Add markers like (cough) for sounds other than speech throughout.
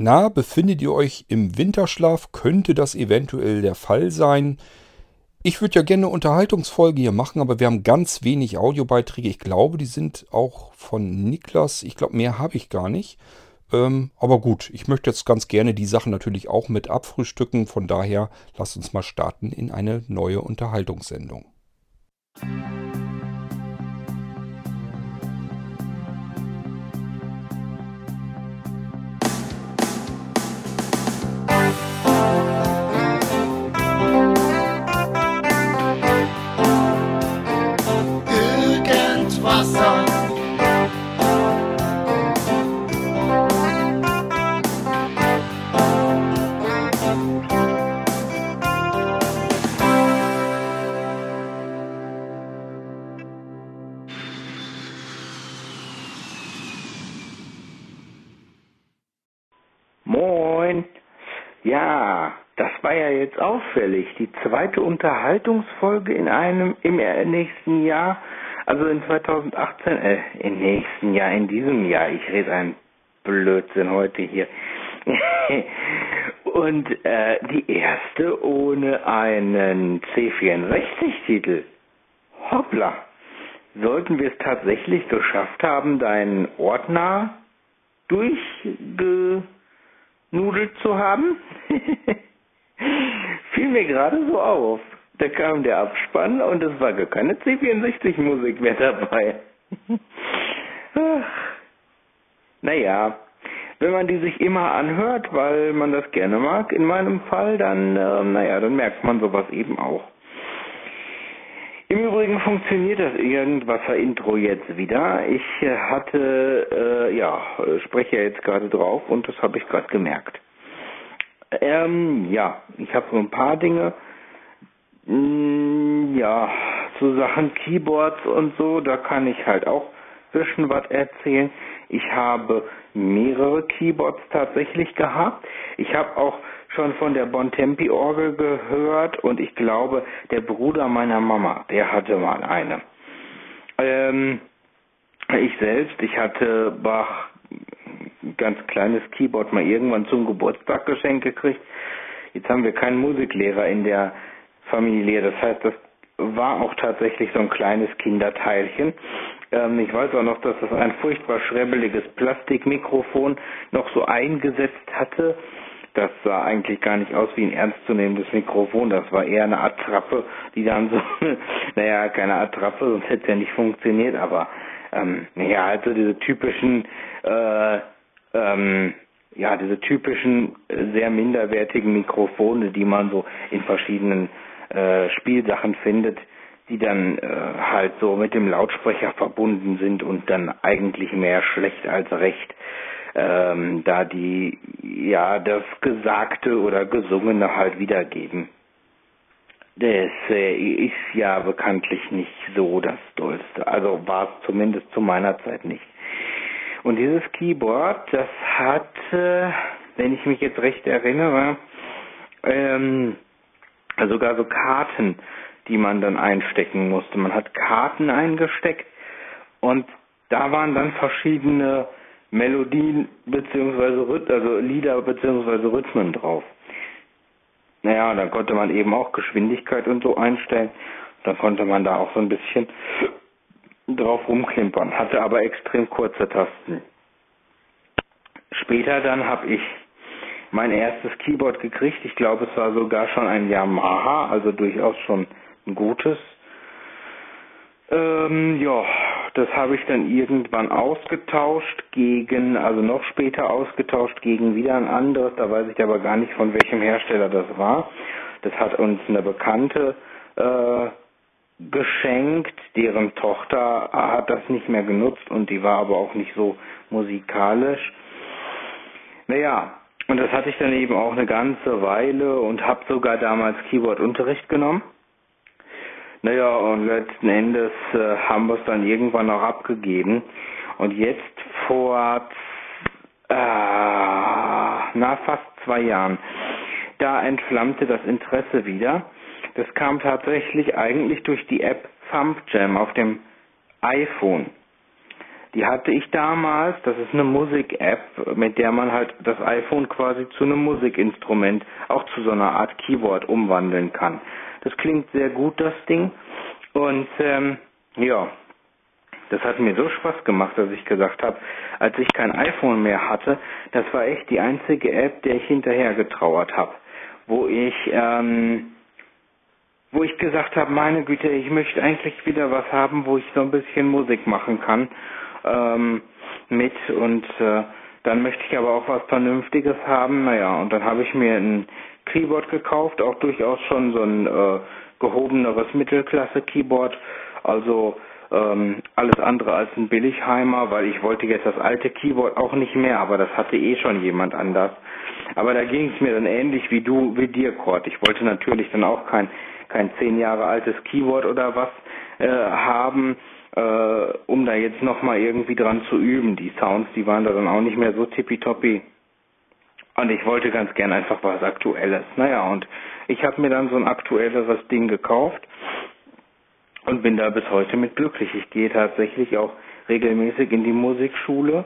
Na, befindet ihr euch im Winterschlaf? Könnte das eventuell der Fall sein? Ich würde ja gerne eine Unterhaltungsfolge hier machen, aber wir haben ganz wenig Audiobeiträge. Ich glaube, die sind auch von Niklas. Ich glaube, mehr habe ich gar nicht. Ähm, aber gut, ich möchte jetzt ganz gerne die Sachen natürlich auch mit abfrühstücken. Von daher lasst uns mal starten in eine neue Unterhaltungssendung. Jetzt auffällig. Die zweite Unterhaltungsfolge in einem im nächsten Jahr, also in 2018, äh, im nächsten Jahr, in diesem Jahr. Ich rede einen Blödsinn heute hier. (laughs) Und äh, die erste ohne einen C64-Titel. Hoppla. Sollten wir es tatsächlich geschafft haben, deinen Ordner durchgenudelt zu haben? (laughs) Fiel mir gerade so auf. Da kam der Abspann und es war gar keine C64-Musik mehr dabei. (laughs) Ach. Naja, wenn man die sich immer anhört, weil man das gerne mag, in meinem Fall, dann, äh, naja, dann merkt man sowas eben auch. Im Übrigen funktioniert das Irgendwasser-Intro jetzt wieder. Ich äh, hatte, äh, ja, spreche jetzt gerade drauf und das habe ich gerade gemerkt. Ähm, ja, ich habe so ein paar Dinge. Mm, ja, zu Sachen Keyboards und so, da kann ich halt auch zwischen was erzählen. Ich habe mehrere Keyboards tatsächlich gehabt. Ich habe auch schon von der Bontempi Orgel gehört und ich glaube, der Bruder meiner Mama, der hatte mal eine. Ähm, ich selbst, ich hatte Bach ganz kleines Keyboard mal irgendwann zum Geburtstag geschenkt gekriegt. Jetzt haben wir keinen Musiklehrer in der Familie. Das heißt, das war auch tatsächlich so ein kleines Kinderteilchen. Ähm, ich weiß auch noch, dass das ein furchtbar schrebbeliges Plastikmikrofon noch so eingesetzt hatte. Das sah eigentlich gar nicht aus wie ein ernstzunehmendes Mikrofon. Das war eher eine Attrappe, die dann so, (laughs) naja, keine Attrappe, sonst hätte es ja nicht funktioniert, aber ähm, ja, also diese typischen äh, ähm, ja, diese typischen äh, sehr minderwertigen Mikrofone, die man so in verschiedenen äh, Spielsachen findet, die dann äh, halt so mit dem Lautsprecher verbunden sind und dann eigentlich mehr schlecht als recht, ähm, da die ja das Gesagte oder Gesungene halt wiedergeben. Das äh, ist ja bekanntlich nicht so das Dollste. Also war es zumindest zu meiner Zeit nicht. Und dieses Keyboard, das hat, äh, wenn ich mich jetzt recht erinnere, ähm, sogar so Karten, die man dann einstecken musste. Man hat Karten eingesteckt und da waren dann verschiedene Melodien beziehungsweise also Lieder beziehungsweise Rhythmen drauf. Naja, dann konnte man eben auch Geschwindigkeit und so einstellen. Dann konnte man da auch so ein bisschen drauf rumklimpern, hatte aber extrem kurze Tasten. Später dann habe ich mein erstes Keyboard gekriegt. Ich glaube, es war sogar schon ein Yamaha, also durchaus schon ein gutes. Ähm, ja, das habe ich dann irgendwann ausgetauscht gegen, also noch später ausgetauscht gegen wieder ein anderes. Da weiß ich aber gar nicht, von welchem Hersteller das war. Das hat uns eine Bekannte äh, geschenkt. Deren Tochter hat das nicht mehr genutzt und die war aber auch nicht so musikalisch. Naja, und das hatte ich dann eben auch eine ganze Weile und habe sogar damals Keyboard-Unterricht genommen. Naja, und letzten Endes äh, haben wir es dann irgendwann auch abgegeben. Und jetzt vor äh, na fast zwei Jahren, da entflammte das Interesse wieder das kam tatsächlich eigentlich durch die App Thumb Jam auf dem iPhone. die hatte ich damals. Das ist eine Musik-App, mit der man halt das iPhone quasi zu einem Musikinstrument, auch zu so einer Art Keyboard umwandeln kann. Das klingt sehr gut, das Ding. Und ähm, ja, das hat mir so Spaß gemacht, dass ich gesagt habe, als ich kein iPhone mehr hatte, das war echt die einzige App, der ich hinterher getrauert habe, wo ich ähm, wo ich gesagt habe, meine Güte, ich möchte eigentlich wieder was haben, wo ich so ein bisschen Musik machen kann ähm, mit und äh, dann möchte ich aber auch was Vernünftiges haben. Naja, und dann habe ich mir ein Keyboard gekauft, auch durchaus schon so ein äh, gehobeneres Mittelklasse-Keyboard, also ähm, alles andere als ein Billigheimer, weil ich wollte jetzt das alte Keyboard auch nicht mehr, aber das hatte eh schon jemand anders. Aber da ging es mir dann ähnlich wie du, wie dir, Kurt. Ich wollte natürlich dann auch kein kein zehn Jahre altes Keyboard oder was äh, haben, äh, um da jetzt nochmal irgendwie dran zu üben. Die Sounds, die waren da dann auch nicht mehr so tippitoppi. Und ich wollte ganz gern einfach was Aktuelles. Naja, und ich habe mir dann so ein aktuelleres Ding gekauft und bin da bis heute mit glücklich. Ich gehe tatsächlich auch regelmäßig in die Musikschule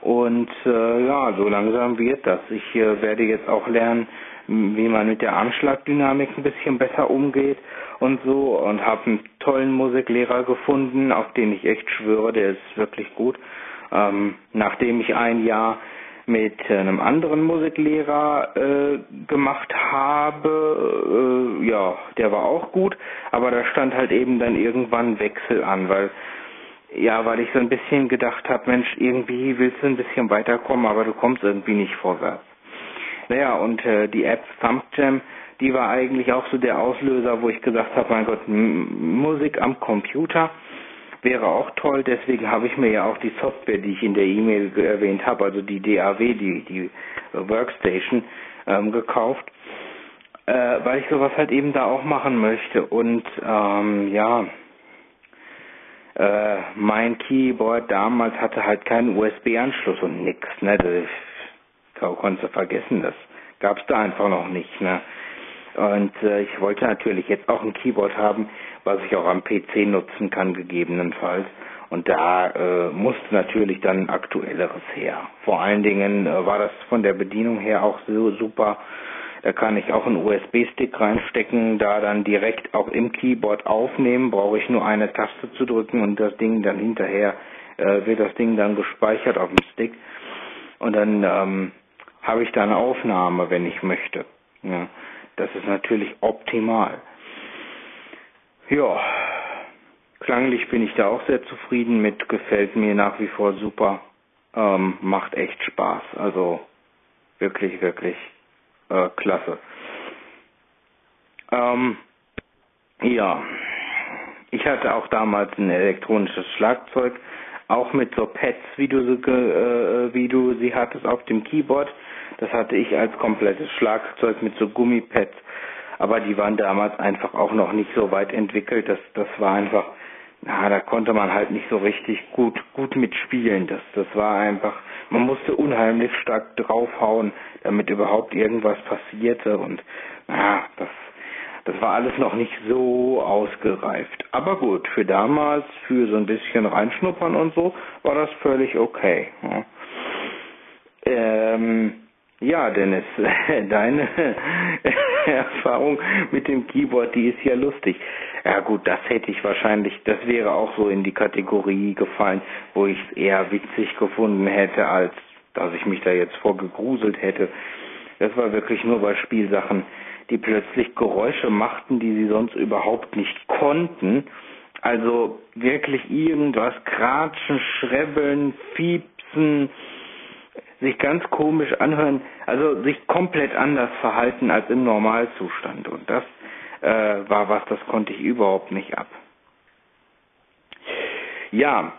und äh, ja, so langsam wird das. Ich äh, werde jetzt auch lernen, wie man mit der Anschlagdynamik ein bisschen besser umgeht und so und habe einen tollen Musiklehrer gefunden, auf den ich echt schwöre, der ist wirklich gut. Ähm, nachdem ich ein Jahr mit einem anderen Musiklehrer äh, gemacht habe, äh, ja, der war auch gut, aber da stand halt eben dann irgendwann Wechsel an, weil ja, weil ich so ein bisschen gedacht habe, Mensch, irgendwie willst du ein bisschen weiterkommen, aber du kommst irgendwie nicht vorwärts. Naja, und äh, die App ThumbJam, die war eigentlich auch so der Auslöser, wo ich gesagt habe, mein Gott, M Musik am Computer wäre auch toll. Deswegen habe ich mir ja auch die Software, die ich in der E-Mail erwähnt habe, also die DAW, die, die Workstation, ähm, gekauft, äh, weil ich sowas halt eben da auch machen möchte. Und ähm, ja, äh, mein Keyboard damals hatte halt keinen USB-Anschluss und nix. Ne? Das konntest du vergessen, das gab es da einfach noch nicht. Ne? Und äh, ich wollte natürlich jetzt auch ein Keyboard haben, was ich auch am PC nutzen kann, gegebenenfalls. Und da äh, musste natürlich dann aktuelleres her. Vor allen Dingen äh, war das von der Bedienung her auch so super. Da kann ich auch einen USB-Stick reinstecken, da dann direkt auch im Keyboard aufnehmen, brauche ich nur eine Taste zu drücken und das Ding dann hinterher äh, wird das Ding dann gespeichert auf dem Stick. Und dann ähm, habe ich da eine Aufnahme, wenn ich möchte. Ja, das ist natürlich optimal. Ja, klanglich bin ich da auch sehr zufrieden mit, gefällt mir nach wie vor super, ähm, macht echt Spaß. Also wirklich, wirklich äh, klasse. Ähm, ja, ich hatte auch damals ein elektronisches Schlagzeug, auch mit so Pads, wie du, sie, äh, wie du sie hattest auf dem Keyboard. Das hatte ich als komplettes Schlagzeug mit so Gummipads. Aber die waren damals einfach auch noch nicht so weit entwickelt. Das, das war einfach, na, da konnte man halt nicht so richtig gut, gut mitspielen. Das, das war einfach, man musste unheimlich stark draufhauen, damit überhaupt irgendwas passierte. Und, na, das, das war alles noch nicht so ausgereift. Aber gut, für damals, für so ein bisschen reinschnuppern und so, war das völlig okay. Ja. Ähm, ja, Dennis, (laughs) deine (laughs) (laughs) Erfahrung mit dem Keyboard, die ist ja lustig. Ja gut, das hätte ich wahrscheinlich, das wäre auch so in die Kategorie gefallen, wo ich es eher witzig gefunden hätte, als dass ich mich da jetzt vorgegruselt hätte. Das war wirklich nur bei Spielsachen, die plötzlich Geräusche machten, die sie sonst überhaupt nicht konnten. Also wirklich irgendwas kratschen, schrebbeln, fiepsen, sich ganz komisch anhören, also sich komplett anders verhalten als im Normalzustand. Und das äh, war was, das konnte ich überhaupt nicht ab. Ja,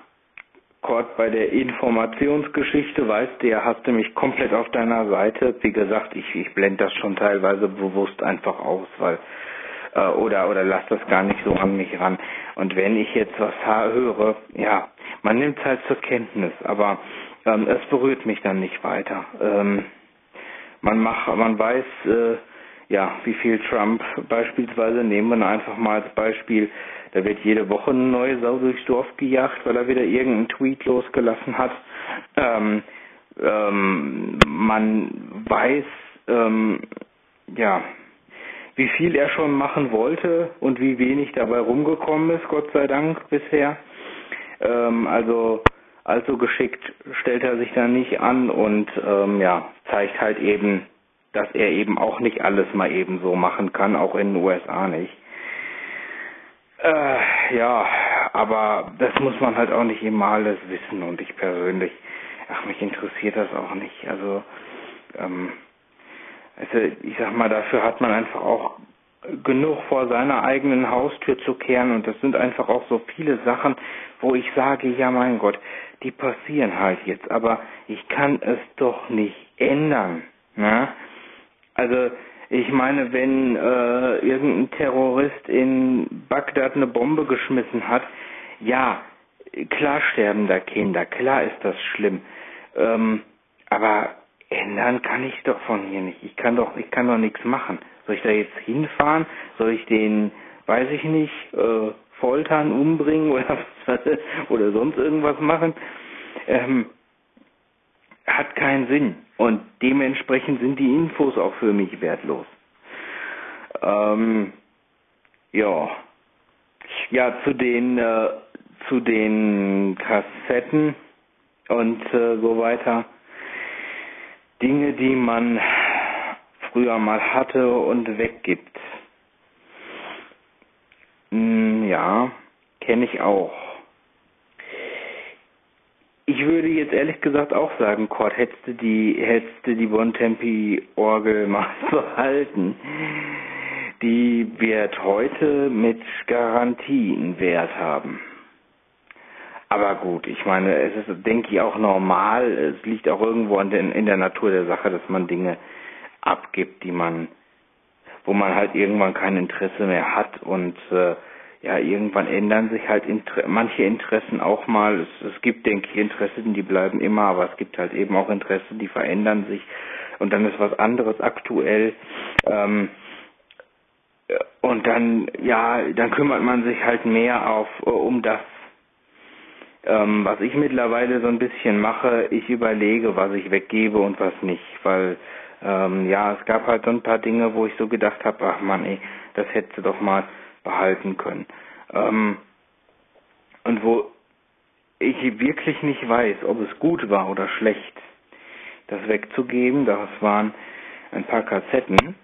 Kurt, bei der Informationsgeschichte, weißt du ja, hast du mich komplett auf deiner Seite. Wie gesagt, ich, ich blende das schon teilweise bewusst einfach aus, weil äh, oder oder lass das gar nicht so an mich ran. Und wenn ich jetzt was höre, ja, man nimmt es halt zur Kenntnis, aber ähm, es berührt mich dann nicht weiter. Ähm, man macht, man weiß, äh, ja, wie viel Trump beispielsweise, nehmen wir einfach mal als Beispiel, da wird jede Woche eine neue Sau durchs Dorf gejagt, weil er wieder irgendeinen Tweet losgelassen hat. Ähm, ähm, man weiß, ähm, ja, wie viel er schon machen wollte und wie wenig dabei rumgekommen ist, Gott sei Dank bisher. Ähm, also allzu geschickt stellt er sich da nicht an und ähm, ja, zeigt halt eben, dass er eben auch nicht alles mal eben so machen kann, auch in den USA nicht. Äh, ja, aber das muss man halt auch nicht immer alles wissen und ich persönlich, ach, mich interessiert das auch nicht. Also, ähm, also ich sag mal, dafür hat man einfach auch genug vor seiner eigenen Haustür zu kehren und das sind einfach auch so viele Sachen, wo ich sage, ja mein Gott, die passieren halt jetzt, aber ich kann es doch nicht ändern. Ne? Also ich meine, wenn äh, irgendein Terrorist in Bagdad eine Bombe geschmissen hat, ja, klar sterben da Kinder, klar ist das schlimm. Ähm, aber ändern kann ich doch von hier nicht. Ich kann doch, ich kann doch nichts machen. Soll ich da jetzt hinfahren? Soll ich den, weiß ich nicht, äh, foltern, umbringen oder (laughs) oder sonst irgendwas machen? Ähm, hat keinen Sinn. Und dementsprechend sind die Infos auch für mich wertlos. Ähm, ja. Ja, zu den, äh, zu den Kassetten und äh, so weiter. Dinge, die man früher mal hatte und weggibt. Ja, kenne ich auch. Ich würde jetzt ehrlich gesagt auch sagen, Kurt, hättest du die, hättest du die Bontempi-Orgel (laughs) mal behalten. Die wird heute mit Garantie einen Wert haben. Aber gut, ich meine, es ist, denke ich, auch normal. Es liegt auch irgendwo in, den, in der Natur der Sache, dass man Dinge abgibt, die man, wo man halt irgendwann kein Interesse mehr hat und äh, ja, irgendwann ändern sich halt Inter manche Interessen auch mal. Es, es gibt, denke ich, Interessen, die bleiben immer, aber es gibt halt eben auch Interessen, die verändern sich und dann ist was anderes aktuell. Ähm, und dann, ja, dann kümmert man sich halt mehr auf um das, ähm, was ich mittlerweile so ein bisschen mache. Ich überlege, was ich weggebe und was nicht, weil ähm, ja, es gab halt so ein paar Dinge, wo ich so gedacht habe, ach man, ey, das hätte doch mal behalten können. Ähm, und wo ich wirklich nicht weiß, ob es gut war oder schlecht, das wegzugeben. Das waren ein paar Kassetten.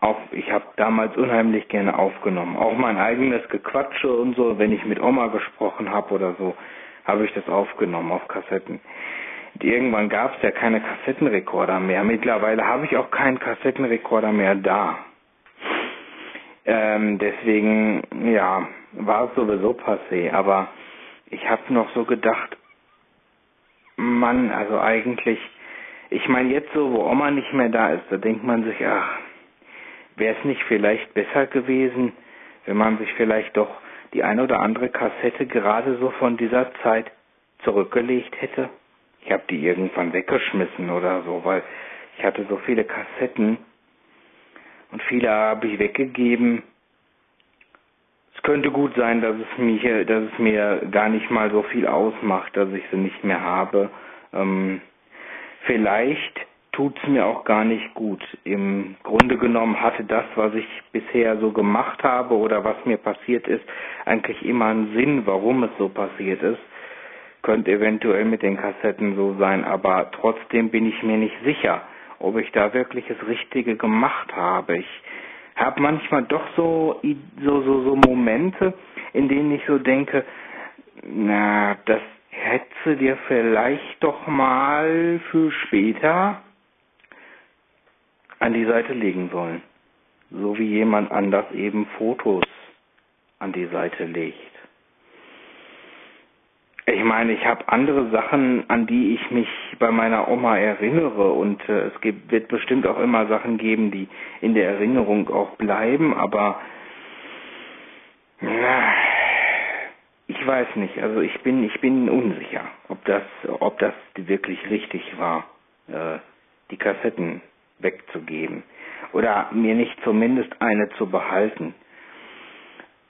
Auch ich habe damals unheimlich gerne aufgenommen. Auch mein eigenes Gequatsche und so, wenn ich mit Oma gesprochen habe oder so, habe ich das aufgenommen auf Kassetten. Und irgendwann gab es ja keine Kassettenrekorder mehr. Mittlerweile habe ich auch keinen Kassettenrekorder mehr da. Ähm, deswegen, ja, war es sowieso passé. Aber ich habe noch so gedacht, Mann, also eigentlich, ich meine jetzt so, wo Oma nicht mehr da ist, da denkt man sich, ach, wäre es nicht vielleicht besser gewesen, wenn man sich vielleicht doch die ein oder andere Kassette gerade so von dieser Zeit zurückgelegt hätte? Ich habe die irgendwann weggeschmissen oder so, weil ich hatte so viele Kassetten und viele habe ich weggegeben. Es könnte gut sein, dass es mich, dass es mir gar nicht mal so viel ausmacht, dass ich sie nicht mehr habe. Ähm, vielleicht tut es mir auch gar nicht gut. Im Grunde genommen hatte das, was ich bisher so gemacht habe oder was mir passiert ist, eigentlich immer einen Sinn, warum es so passiert ist. Könnte eventuell mit den Kassetten so sein, aber trotzdem bin ich mir nicht sicher ob ich da wirklich das Richtige gemacht habe. Ich habe manchmal doch so, so, so, so Momente, in denen ich so denke, na, das hätte dir vielleicht doch mal für später an die Seite legen sollen. So wie jemand anders eben Fotos an die Seite legt. Ich meine, ich habe andere Sachen, an die ich mich bei meiner Oma erinnere und äh, es gibt, wird bestimmt auch immer Sachen geben, die in der Erinnerung auch bleiben, aber na, ich weiß nicht. Also ich bin, ich bin unsicher, ob das, ob das wirklich richtig war, äh, die Kassetten wegzugeben oder mir nicht zumindest eine zu behalten.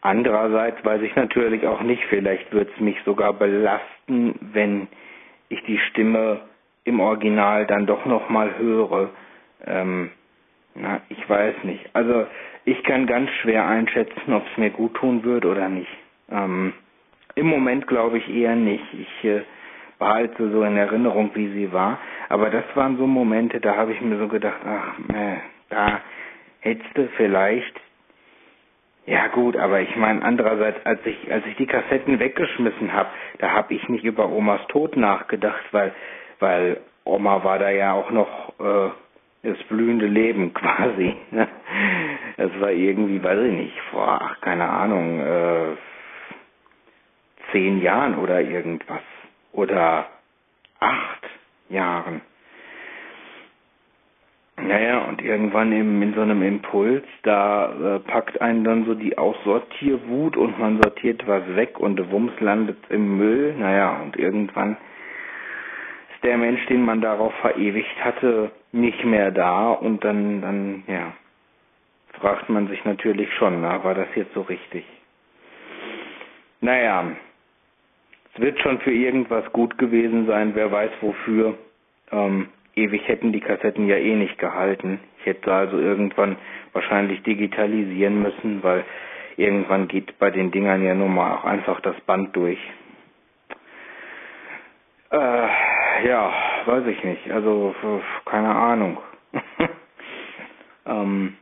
Andererseits weiß ich natürlich auch nicht, vielleicht wird es mich sogar belasten, wenn ich die Stimme im Original dann doch nochmal höre. Ähm, na, ich weiß nicht. Also ich kann ganz schwer einschätzen, ob es mir gut tun wird oder nicht. Ähm, Im Moment glaube ich eher nicht. Ich äh, behalte so in Erinnerung, wie sie war. Aber das waren so Momente, da habe ich mir so gedacht, ach, äh, da hättest du vielleicht ja gut, aber ich meine andererseits, als ich als ich die Kassetten weggeschmissen habe, da habe ich nicht über Omas Tod nachgedacht, weil weil Oma war da ja auch noch äh, das blühende Leben (laughs) quasi. Das war irgendwie, weiß ich nicht, vor, ach, keine Ahnung, äh, zehn Jahren oder irgendwas. Oder acht Jahren. Naja, und irgendwann im, in so einem Impuls, da äh, packt einen dann so die Aussortierwut und man sortiert was weg und Wumms landet im Müll. Naja, und irgendwann ist der Mensch, den man darauf verewigt hatte, nicht mehr da und dann, dann, ja, fragt man sich natürlich schon, na, war das jetzt so richtig? Naja, es wird schon für irgendwas gut gewesen sein, wer weiß wofür. Ähm, ewig hätten die Kassetten ja eh nicht gehalten. Ich hätte also irgendwann wahrscheinlich digitalisieren müssen, weil irgendwann geht bei den Dingern ja nun mal auch einfach das Band durch. Äh, ja, weiß ich nicht. Also, keine Ahnung. (laughs) ähm,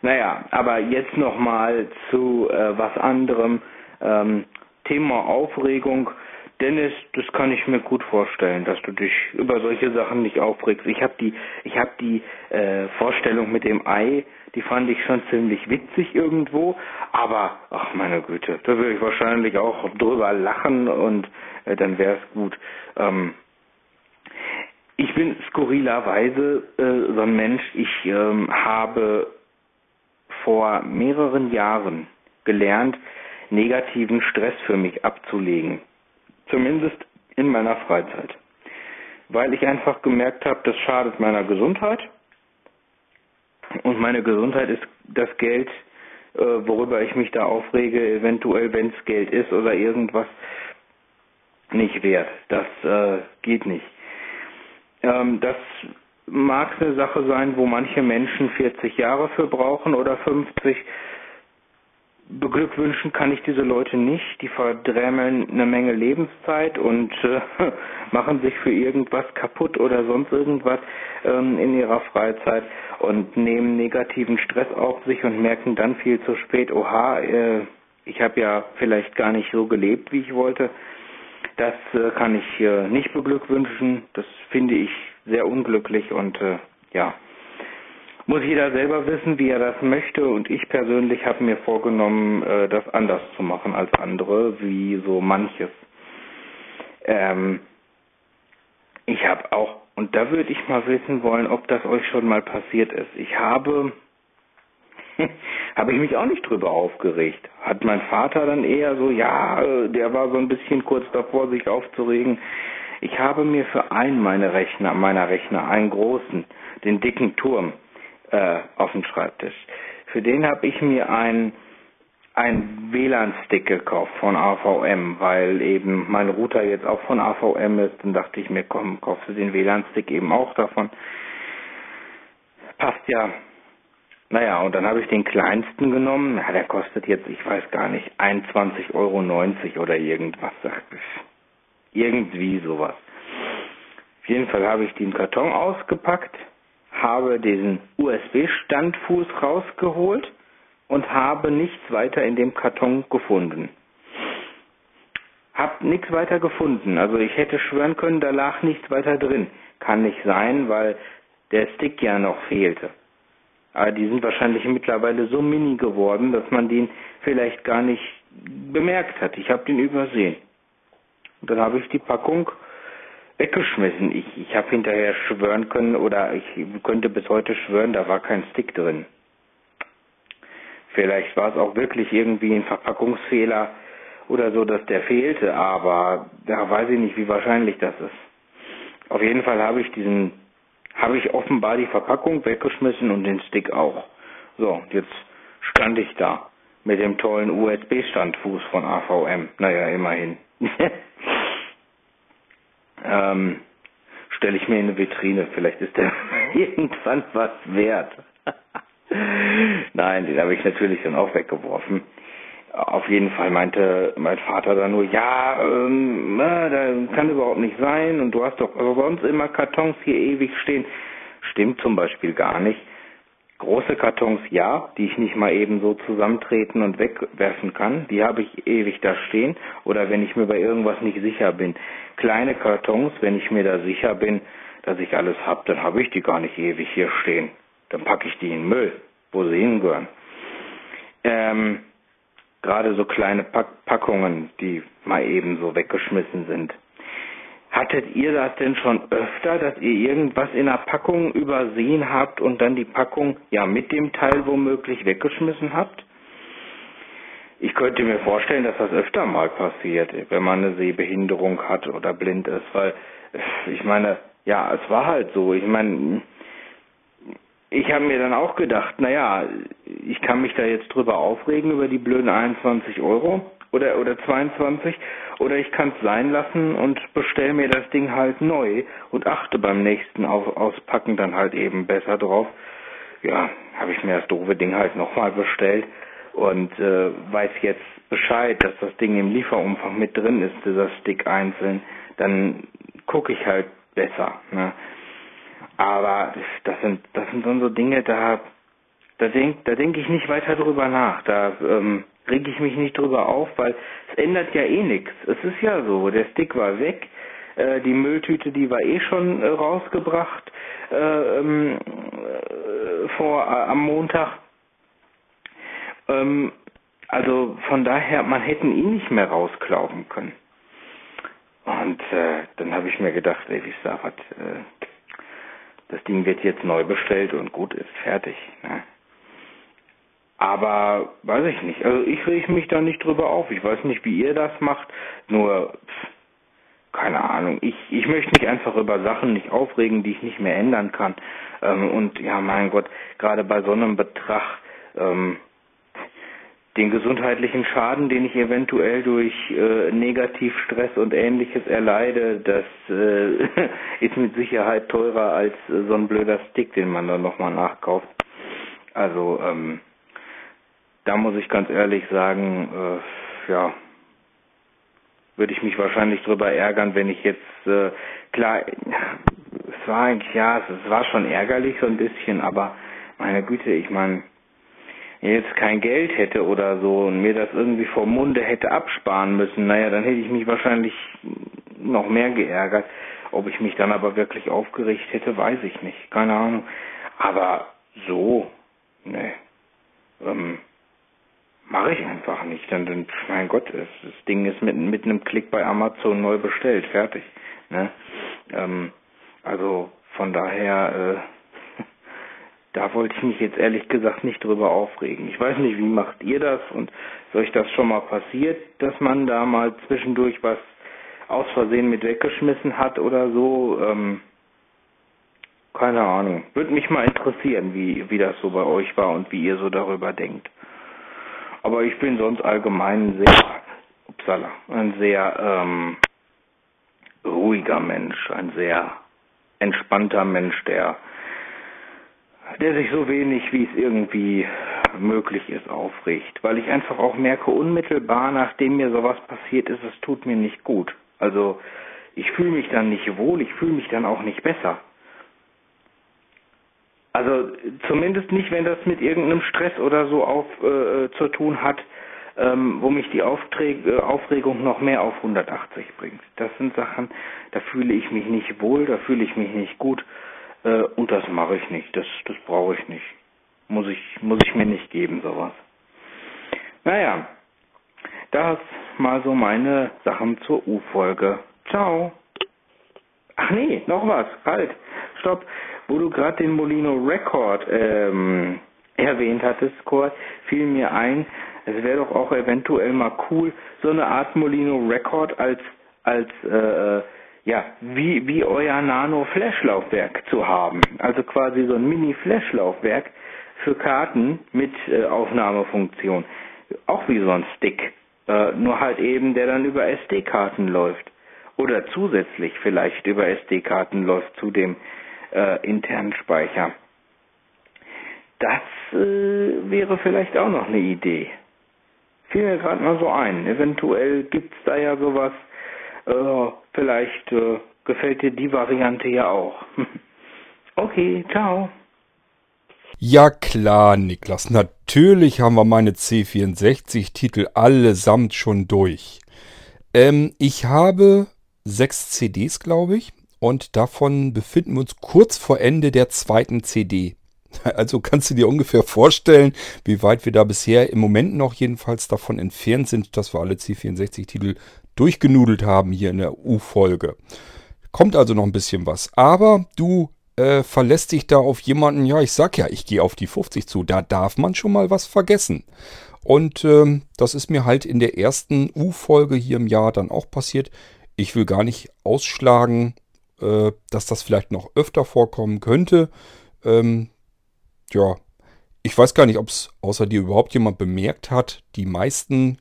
naja, aber jetzt nochmal zu äh, was anderem. Ähm, Thema Aufregung. Dennis, das kann ich mir gut vorstellen, dass du dich über solche Sachen nicht aufregst. Ich habe die, ich habe die äh, Vorstellung mit dem Ei, die fand ich schon ziemlich witzig irgendwo, aber ach meine Güte, da würde ich wahrscheinlich auch drüber lachen und äh, dann wäre es gut. Ähm, ich bin skurrilerweise äh, so ein Mensch. Ich ähm, habe vor mehreren Jahren gelernt, negativen Stress für mich abzulegen. Zumindest in meiner Freizeit. Weil ich einfach gemerkt habe, das schadet meiner Gesundheit. Und meine Gesundheit ist das Geld, äh, worüber ich mich da aufrege, eventuell, wenn es Geld ist oder irgendwas, nicht wert. Das äh, geht nicht. Ähm, das mag eine Sache sein, wo manche Menschen 40 Jahre für brauchen oder 50 beglückwünschen kann ich diese Leute nicht. Die verdrämmeln eine Menge Lebenszeit und äh, (laughs) machen sich für irgendwas kaputt oder sonst irgendwas ähm, in ihrer Freizeit und nehmen negativen Stress auf sich und merken dann viel zu spät, oha, äh, ich habe ja vielleicht gar nicht so gelebt, wie ich wollte. Das äh, kann ich nicht beglückwünschen. Das finde ich sehr unglücklich und äh, ja, muss jeder selber wissen, wie er das möchte. Und ich persönlich habe mir vorgenommen, äh, das anders zu machen als andere, wie so manches. Ähm, ich habe auch, und da würde ich mal wissen wollen, ob das euch schon mal passiert ist. Ich habe, (laughs) habe ich mich auch nicht drüber aufgeregt. Hat mein Vater dann eher so, ja, der war so ein bisschen kurz davor, sich aufzuregen. Ich habe mir für einen meiner Rechner, meiner Rechner, einen großen, den dicken Turm, äh, auf dem Schreibtisch. Für den habe ich mir ein ein WLAN-Stick gekauft von AVM, weil eben mein Router jetzt auch von AVM ist. Dann dachte ich mir, komm, kaufst du den WLAN-Stick eben auch davon. Passt ja. Naja, und dann habe ich den kleinsten genommen. Ja, der kostet jetzt, ich weiß gar nicht, 21,90 Euro oder irgendwas, sagt es. Irgendwie sowas. Auf jeden Fall habe ich den Karton ausgepackt habe diesen USB-Standfuß rausgeholt und habe nichts weiter in dem Karton gefunden. Hab nichts weiter gefunden. Also ich hätte schwören können, da lag nichts weiter drin. Kann nicht sein, weil der Stick ja noch fehlte. Aber die sind wahrscheinlich mittlerweile so mini geworden, dass man den vielleicht gar nicht bemerkt hat. Ich habe den übersehen. Und dann habe ich die Packung weggeschmissen. Ich, ich habe hinterher schwören können oder ich könnte bis heute schwören, da war kein Stick drin. Vielleicht war es auch wirklich irgendwie ein Verpackungsfehler oder so, dass der fehlte, aber da weiß ich nicht, wie wahrscheinlich das ist. Auf jeden Fall habe ich diesen habe ich offenbar die Verpackung weggeschmissen und den Stick auch. So, jetzt stand ich da mit dem tollen USB-Standfuß von AVM. Naja, immerhin. (laughs) ähm, Stelle ich mir in eine Vitrine, vielleicht ist der (laughs) irgendwann was wert. (laughs) Nein, den habe ich natürlich dann auch weggeworfen. Auf jeden Fall meinte mein Vater dann nur, ja, ähm, da kann überhaupt nicht sein und du hast doch sonst immer Kartons hier ewig stehen. Stimmt zum Beispiel gar nicht. Große Kartons ja, die ich nicht mal eben so zusammentreten und wegwerfen kann, die habe ich ewig da stehen. Oder wenn ich mir bei irgendwas nicht sicher bin. Kleine Kartons, wenn ich mir da sicher bin, dass ich alles habe, dann habe ich die gar nicht ewig hier stehen. Dann packe ich die in den Müll, wo sie hingehören. Ähm, Gerade so kleine Pack Packungen, die mal eben so weggeschmissen sind. Hattet ihr das denn schon öfter, dass ihr irgendwas in der Packung übersehen habt und dann die Packung ja mit dem Teil womöglich weggeschmissen habt? Ich könnte mir vorstellen, dass das öfter mal passiert, wenn man eine Sehbehinderung hat oder blind ist, weil ich meine, ja, es war halt so. Ich meine, ich habe mir dann auch gedacht, naja, ich kann mich da jetzt drüber aufregen über die blöden 21 Euro oder oder 22 oder ich kann es sein lassen und bestell mir das Ding halt neu und achte beim nächsten auf, Auspacken dann halt eben besser drauf. Ja, habe ich mir das doofe Ding halt nochmal bestellt und äh, weiß jetzt Bescheid, dass das Ding im Lieferumfang mit drin ist, dieser Stick einzeln, dann gucke ich halt besser. Ne? Aber das sind, das sind so Dinge, da, da denke da denk ich nicht weiter drüber nach. Da ähm, reg ich mich nicht drüber auf, weil es ändert ja eh nichts. Es ist ja so, der Stick war weg, äh, die Mülltüte, die war eh schon äh, rausgebracht äh, ähm, äh, vor äh, am Montag. Ähm, also von daher, man hätte ihn nicht mehr rausklauben können. Und äh, dann habe ich mir gedacht, ey, wie äh, das Ding wird jetzt neu bestellt und gut ist, fertig. Ne? Aber weiß ich nicht. Also ich reg mich da nicht drüber auf. Ich weiß nicht, wie ihr das macht. Nur, pff, keine Ahnung. Ich, ich möchte mich einfach über Sachen nicht aufregen, die ich nicht mehr ändern kann. Ähm, und ja, mein Gott, gerade bei so einem Betrag, ähm, den gesundheitlichen Schaden, den ich eventuell durch äh, Negativstress und ähnliches erleide, das äh, (laughs) ist mit Sicherheit teurer als äh, so ein blöder Stick, den man dann nochmal nachkauft. Also ähm, da muss ich ganz ehrlich sagen, äh, ja, würde ich mich wahrscheinlich drüber ärgern, wenn ich jetzt, äh, klar, es war eigentlich, ja, es, war schon ärgerlich so ein bisschen, aber meine Güte, ich meine, jetzt kein Geld hätte oder so und mir das irgendwie vom Munde hätte absparen müssen, naja, dann hätte ich mich wahrscheinlich noch mehr geärgert. Ob ich mich dann aber wirklich aufgeregt hätte, weiß ich nicht. Keine Ahnung. Aber so, ne, ähm, mache ich einfach nicht. Dann, dann, mein Gott, das, das Ding ist mit, mit einem Klick bei Amazon neu bestellt, fertig. Ne? Ähm, also von daher, äh, (laughs) da wollte ich mich jetzt ehrlich gesagt nicht drüber aufregen. Ich weiß nicht, wie macht ihr das und ist euch das schon mal passiert, dass man da mal zwischendurch was aus Versehen mit weggeschmissen hat oder so? Ähm, keine Ahnung. Würde mich mal interessieren, wie, wie das so bei euch war und wie ihr so darüber denkt. Aber ich bin sonst allgemein sehr, upsala, ein sehr ähm, ruhiger Mensch, ein sehr entspannter Mensch, der der sich so wenig, wie es irgendwie möglich ist, aufregt. Weil ich einfach auch merke, unmittelbar nachdem mir sowas passiert ist, es tut mir nicht gut. Also ich fühle mich dann nicht wohl, ich fühle mich dann auch nicht besser. Also zumindest nicht, wenn das mit irgendeinem Stress oder so auf, äh, zu tun hat, ähm, wo mich die Aufträge, äh, Aufregung noch mehr auf 180 bringt. Das sind Sachen, da fühle ich mich nicht wohl, da fühle ich mich nicht gut. Äh, und das mache ich nicht. Das, das brauche ich nicht. Muss ich, muss ich mir nicht geben, sowas. Naja, das mal so meine Sachen zur U-Folge. Ciao. Ach nee, noch was. Halt. Stopp. Wo du gerade den Molino Record ähm, erwähnt hattest, Kurt, fiel mir ein, es wäre doch auch eventuell mal cool, so eine Art Molino Record als als äh, ja, wie, wie euer Nano-Flash-Laufwerk zu haben. Also quasi so ein Mini-Flash-Laufwerk für Karten mit äh, Aufnahmefunktion. Auch wie so ein Stick. Äh, nur halt eben, der dann über SD-Karten läuft. Oder zusätzlich vielleicht über SD-Karten läuft zu dem äh, internen Speicher. Das äh, wäre vielleicht auch noch eine Idee. Fiel mir gerade mal so ein. Eventuell gibt's da ja sowas. Äh, vielleicht äh, gefällt dir die Variante ja auch. (laughs) okay, ciao. Ja klar, Niklas. Natürlich haben wir meine C64-Titel allesamt schon durch. Ähm, ich habe sechs CDs, glaube ich. Und davon befinden wir uns kurz vor Ende der zweiten CD. (laughs) Also kannst du dir ungefähr vorstellen, wie weit wir da bisher im Moment noch jedenfalls davon entfernt sind, dass wir alle C64-Titel durchgenudelt haben hier in der U-Folge. Kommt also noch ein bisschen was. Aber du äh, verlässt dich da auf jemanden, ja, ich sag ja, ich gehe auf die 50 zu. Da darf man schon mal was vergessen. Und ähm, das ist mir halt in der ersten U-Folge hier im Jahr dann auch passiert. Ich will gar nicht ausschlagen, äh, dass das vielleicht noch öfter vorkommen könnte. Ähm, ja, ich weiß gar nicht, ob es außer dir überhaupt jemand bemerkt hat. Die meisten,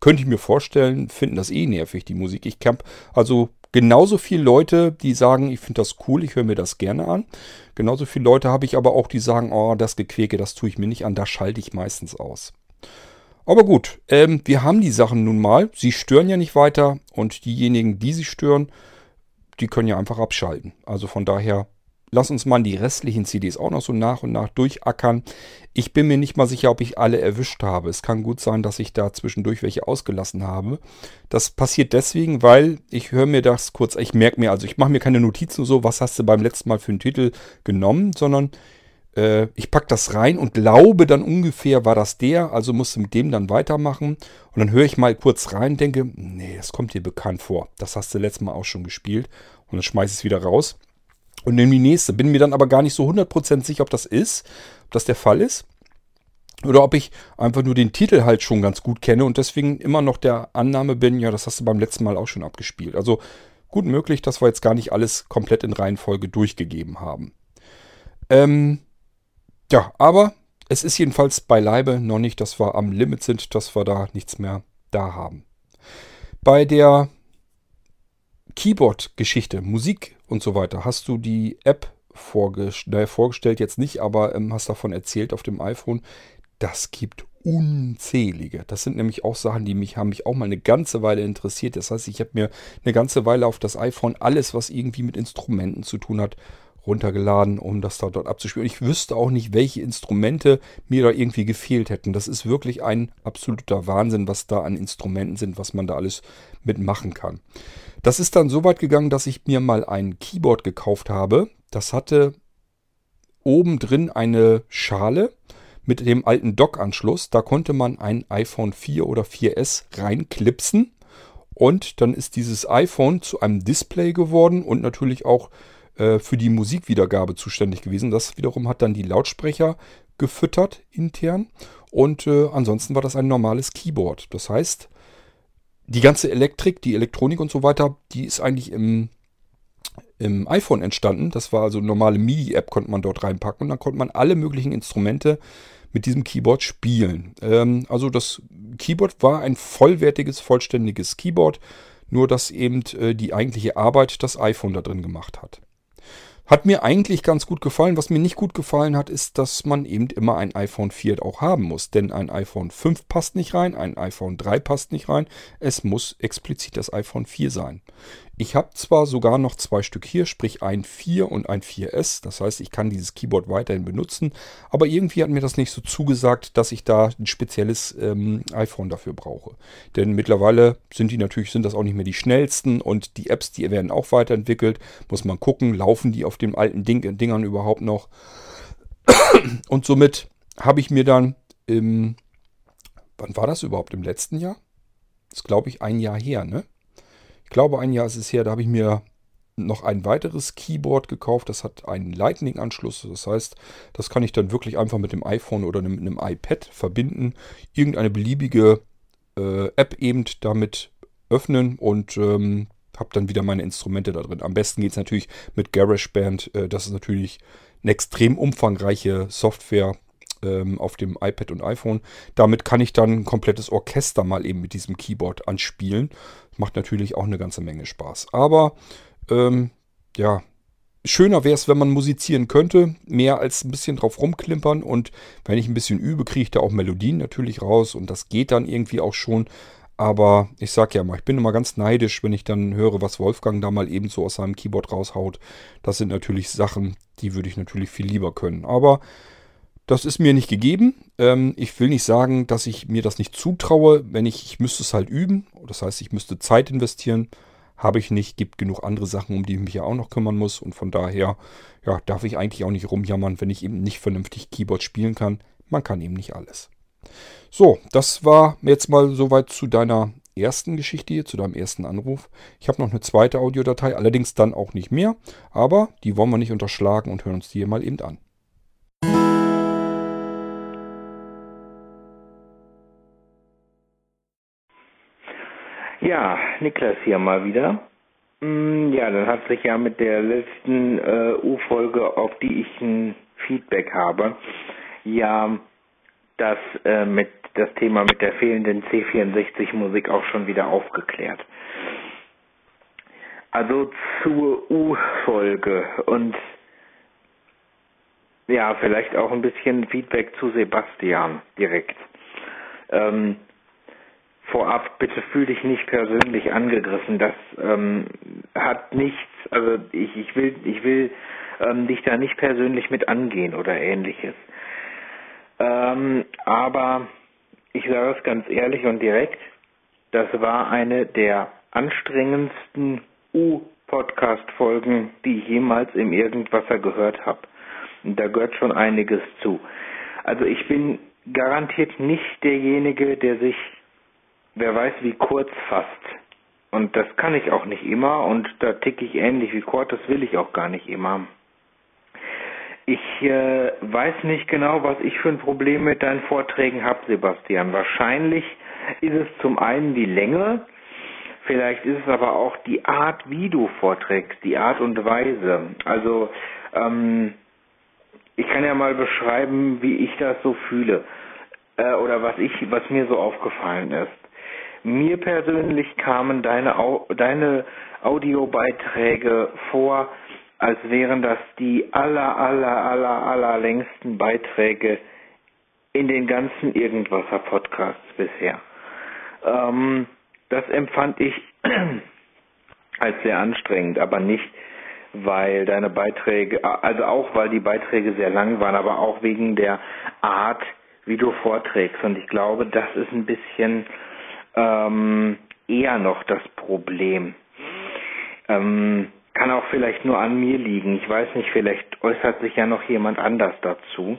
könnte ich mir vorstellen, finden das eh nervig, die Musik. Ich habe also genauso viele Leute, die sagen, ich finde das cool, ich höre mir das gerne an. Genauso viele Leute habe ich aber auch, die sagen, oh, das Gequäke, das tue ich mir nicht an, da schalte ich meistens aus. Aber gut, ähm, wir haben die Sachen nun mal. Sie stören ja nicht weiter und diejenigen, die sie stören, die können ja einfach abschalten. Also von daher lass uns mal die restlichen CDs auch noch so nach und nach durchackern. Ich bin mir nicht mal sicher, ob ich alle erwischt habe. Es kann gut sein, dass ich da zwischendurch welche ausgelassen habe. Das passiert deswegen, weil ich höre mir das kurz, ich merke mir, also ich mache mir keine Notizen so, was hast du beim letzten Mal für einen Titel genommen, sondern äh, ich packe das rein und glaube dann ungefähr, war das der, also musste mit dem dann weitermachen. Und dann höre ich mal kurz rein denke, nee, das kommt dir bekannt vor. Das hast du letztes Mal auch schon gespielt. Und dann schmeiße ich es wieder raus und nehme die nächste. Bin mir dann aber gar nicht so 100% sicher, ob das ist, ob das der Fall ist. Oder ob ich einfach nur den Titel halt schon ganz gut kenne und deswegen immer noch der Annahme bin, ja, das hast du beim letzten Mal auch schon abgespielt. Also gut möglich, dass wir jetzt gar nicht alles komplett in Reihenfolge durchgegeben haben. Ähm, ja, aber es ist jedenfalls beileibe noch nicht, dass wir am Limit sind, dass wir da nichts mehr da haben. Bei der Keyboard-Geschichte, Musik und so weiter, hast du die App vorgest naja, vorgestellt, jetzt nicht, aber ähm, hast davon erzählt auf dem iPhone. Das gibt unzählige. Das sind nämlich auch Sachen, die mich haben mich auch mal eine ganze Weile interessiert. Das heißt, ich habe mir eine ganze Weile auf das iPhone alles, was irgendwie mit Instrumenten zu tun hat, runtergeladen, um das da dort abzuspielen. Ich wüsste auch nicht, welche Instrumente mir da irgendwie gefehlt hätten. Das ist wirklich ein absoluter Wahnsinn, was da an Instrumenten sind, was man da alles mitmachen kann. Das ist dann so weit gegangen, dass ich mir mal ein Keyboard gekauft habe. Das hatte oben drin eine Schale mit dem alten Dock-Anschluss. Da konnte man ein iPhone 4 oder 4S reinklipsen. Und dann ist dieses iPhone zu einem Display geworden und natürlich auch äh, für die Musikwiedergabe zuständig gewesen. Das wiederum hat dann die Lautsprecher gefüttert intern. Und äh, ansonsten war das ein normales Keyboard. Das heißt, die ganze Elektrik, die Elektronik und so weiter, die ist eigentlich im, im iPhone entstanden. Das war also eine normale MIDI-App, konnte man dort reinpacken. Und dann konnte man alle möglichen Instrumente mit diesem Keyboard spielen. Ähm, also das Keyboard war ein vollwertiges, vollständiges Keyboard, nur dass eben äh, die eigentliche Arbeit das iPhone da drin gemacht hat. Hat mir eigentlich ganz gut gefallen. Was mir nicht gut gefallen hat, ist, dass man eben immer ein iPhone 4 auch haben muss. Denn ein iPhone 5 passt nicht rein, ein iPhone 3 passt nicht rein. Es muss explizit das iPhone 4 sein. Ich habe zwar sogar noch zwei Stück hier, sprich ein 4 und ein 4S. Das heißt, ich kann dieses Keyboard weiterhin benutzen. Aber irgendwie hat mir das nicht so zugesagt, dass ich da ein spezielles ähm, iPhone dafür brauche. Denn mittlerweile sind die natürlich, sind das auch nicht mehr die schnellsten und die Apps, die werden auch weiterentwickelt. Muss man gucken, laufen die auf den alten Ding, Dingern überhaupt noch. (coughs) Und somit habe ich mir dann im, wann war das überhaupt? Im letzten Jahr? Das ist, glaube ich, ein Jahr her, ne? Ich glaube, ein Jahr ist es her, da habe ich mir noch ein weiteres Keyboard gekauft. Das hat einen Lightning-Anschluss. Das heißt, das kann ich dann wirklich einfach mit dem iPhone oder mit einem iPad verbinden. Irgendeine beliebige äh, App eben damit öffnen und ähm, habe dann wieder meine Instrumente da drin. Am besten geht es natürlich mit GarageBand. Äh, das ist natürlich eine extrem umfangreiche Software ähm, auf dem iPad und iPhone. Damit kann ich dann ein komplettes Orchester mal eben mit diesem Keyboard anspielen. Macht natürlich auch eine ganze Menge Spaß. Aber ähm, ja, schöner wäre es, wenn man musizieren könnte, mehr als ein bisschen drauf rumklimpern und wenn ich ein bisschen übe, kriege ich da auch Melodien natürlich raus und das geht dann irgendwie auch schon. Aber ich sag ja mal, ich bin immer ganz neidisch, wenn ich dann höre, was Wolfgang da mal eben so aus seinem Keyboard raushaut. Das sind natürlich Sachen, die würde ich natürlich viel lieber können. Aber das ist mir nicht gegeben. Ähm, ich will nicht sagen, dass ich mir das nicht zutraue. Wenn ich, ich müsste es halt üben. Das heißt, ich müsste Zeit investieren. Habe ich nicht. Gibt genug andere Sachen, um die ich mich ja auch noch kümmern muss. Und von daher, ja, darf ich eigentlich auch nicht rumjammern, wenn ich eben nicht vernünftig Keyboard spielen kann. Man kann eben nicht alles. So, das war jetzt mal soweit zu deiner ersten Geschichte hier, zu deinem ersten Anruf. Ich habe noch eine zweite Audiodatei, allerdings dann auch nicht mehr, aber die wollen wir nicht unterschlagen und hören uns die hier mal eben an. Ja, Niklas hier mal wieder. Mm, ja, dann hat sich ja mit der letzten äh, U-Folge, auf die ich ein Feedback habe, ja das äh, mit das Thema mit der fehlenden C64-Musik auch schon wieder aufgeklärt. Also zur U-Folge und ja, vielleicht auch ein bisschen Feedback zu Sebastian direkt. Ähm, vorab, bitte fühl dich nicht persönlich angegriffen. Das ähm, hat nichts, also ich, ich will, ich will ähm, dich da nicht persönlich mit angehen oder ähnliches. Ähm, aber ich sage es ganz ehrlich und direkt, das war eine der anstrengendsten U-Podcast-Folgen, die ich jemals im Irgendwasser gehört habe. Da gehört schon einiges zu. Also ich bin garantiert nicht derjenige, der sich, wer weiß wie kurz fasst. Und das kann ich auch nicht immer und da ticke ich ähnlich wie Kurt, das will ich auch gar nicht immer. Ich äh, weiß nicht genau, was ich für ein Problem mit deinen Vorträgen habe, Sebastian. Wahrscheinlich ist es zum einen die Länge, vielleicht ist es aber auch die Art, wie du vorträgst, die Art und Weise. Also ähm, ich kann ja mal beschreiben, wie ich das so fühle äh, oder was ich, was mir so aufgefallen ist. Mir persönlich kamen deine, deine Audiobeiträge vor, als wären das die aller, aller, aller, aller längsten Beiträge in den ganzen Irgendwasser-Podcasts bisher. Ähm, das empfand ich (clears throat) als sehr anstrengend, aber nicht, weil deine Beiträge, also auch weil die Beiträge sehr lang waren, aber auch wegen der Art, wie du vorträgst. Und ich glaube, das ist ein bisschen ähm, eher noch das Problem. Ähm, kann auch vielleicht nur an mir liegen. Ich weiß nicht, vielleicht äußert sich ja noch jemand anders dazu.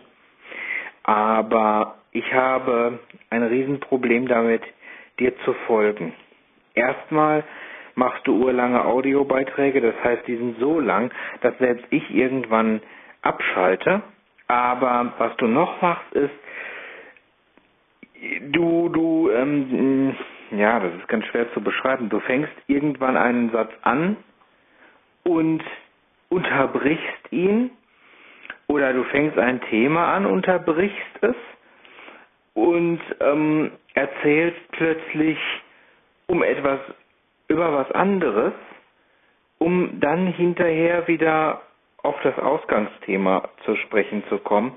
Aber ich habe ein Riesenproblem damit, dir zu folgen. Erstmal machst du urlange Audiobeiträge, das heißt, die sind so lang, dass selbst ich irgendwann abschalte. Aber was du noch machst, ist, du, du, ähm, ja, das ist ganz schwer zu beschreiben. Du fängst irgendwann einen Satz an und unterbrichst ihn oder du fängst ein Thema an, unterbrichst es und ähm, erzählst plötzlich um etwas über was anderes, um dann hinterher wieder auf das Ausgangsthema zu sprechen zu kommen,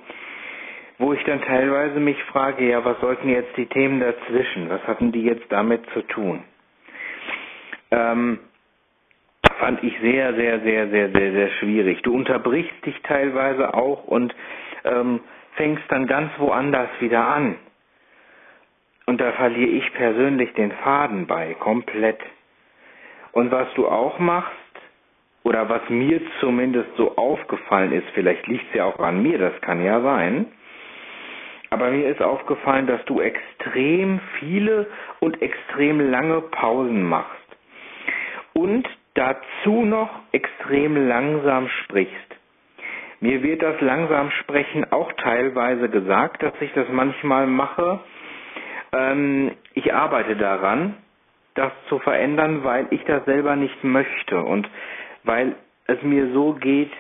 wo ich dann teilweise mich frage, ja, was sollten jetzt die Themen dazwischen? Was hatten die jetzt damit zu tun? Ähm, fand ich sehr, sehr, sehr, sehr, sehr, sehr schwierig. Du unterbrichst dich teilweise auch und ähm, fängst dann ganz woanders wieder an. Und da verliere ich persönlich den Faden bei, komplett. Und was du auch machst, oder was mir zumindest so aufgefallen ist, vielleicht liegt es ja auch an mir, das kann ja sein, aber mir ist aufgefallen, dass du extrem viele und extrem lange Pausen machst. Und dazu noch extrem langsam sprichst. Mir wird das langsam Sprechen auch teilweise gesagt, dass ich das manchmal mache. Ähm, ich arbeite daran, das zu verändern, weil ich das selber nicht möchte und weil es mir so geht,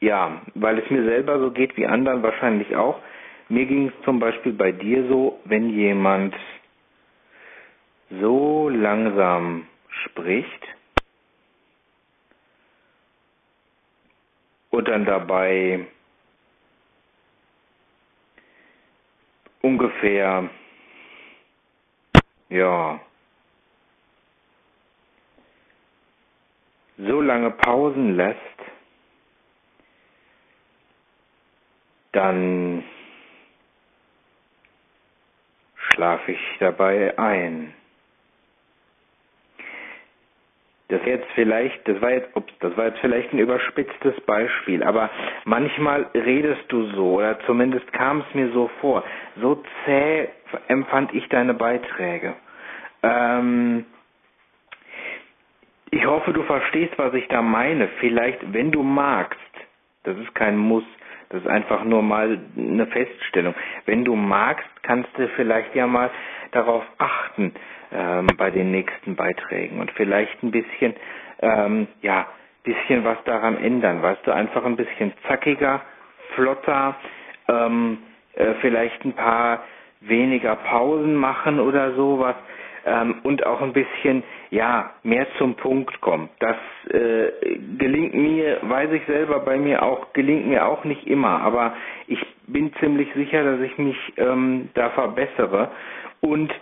ja, weil es mir selber so geht wie anderen wahrscheinlich auch. Mir ging es zum Beispiel bei dir so, wenn jemand so langsam spricht und dann dabei ungefähr, ja, so lange Pausen lässt, dann schlafe ich dabei ein. Das jetzt vielleicht, das war jetzt, ups, das war jetzt vielleicht ein überspitztes Beispiel, aber manchmal redest du so, oder zumindest kam es mir so vor. So zäh empfand ich deine Beiträge. Ähm, ich hoffe, du verstehst, was ich da meine. Vielleicht, wenn du magst, das ist kein Muss, das ist einfach nur mal eine Feststellung. Wenn du magst, kannst du vielleicht ja mal darauf achten ähm, bei den nächsten Beiträgen und vielleicht ein bisschen, ähm, ja, bisschen was daran ändern. Weißt du, einfach ein bisschen zackiger, flotter, ähm, äh, vielleicht ein paar weniger Pausen machen oder sowas ähm, und auch ein bisschen ja mehr zum Punkt kommt. Das äh, gelingt mir, weiß ich selber bei mir auch, gelingt mir auch nicht immer, aber ich bin ziemlich sicher, dass ich mich ähm, da verbessere und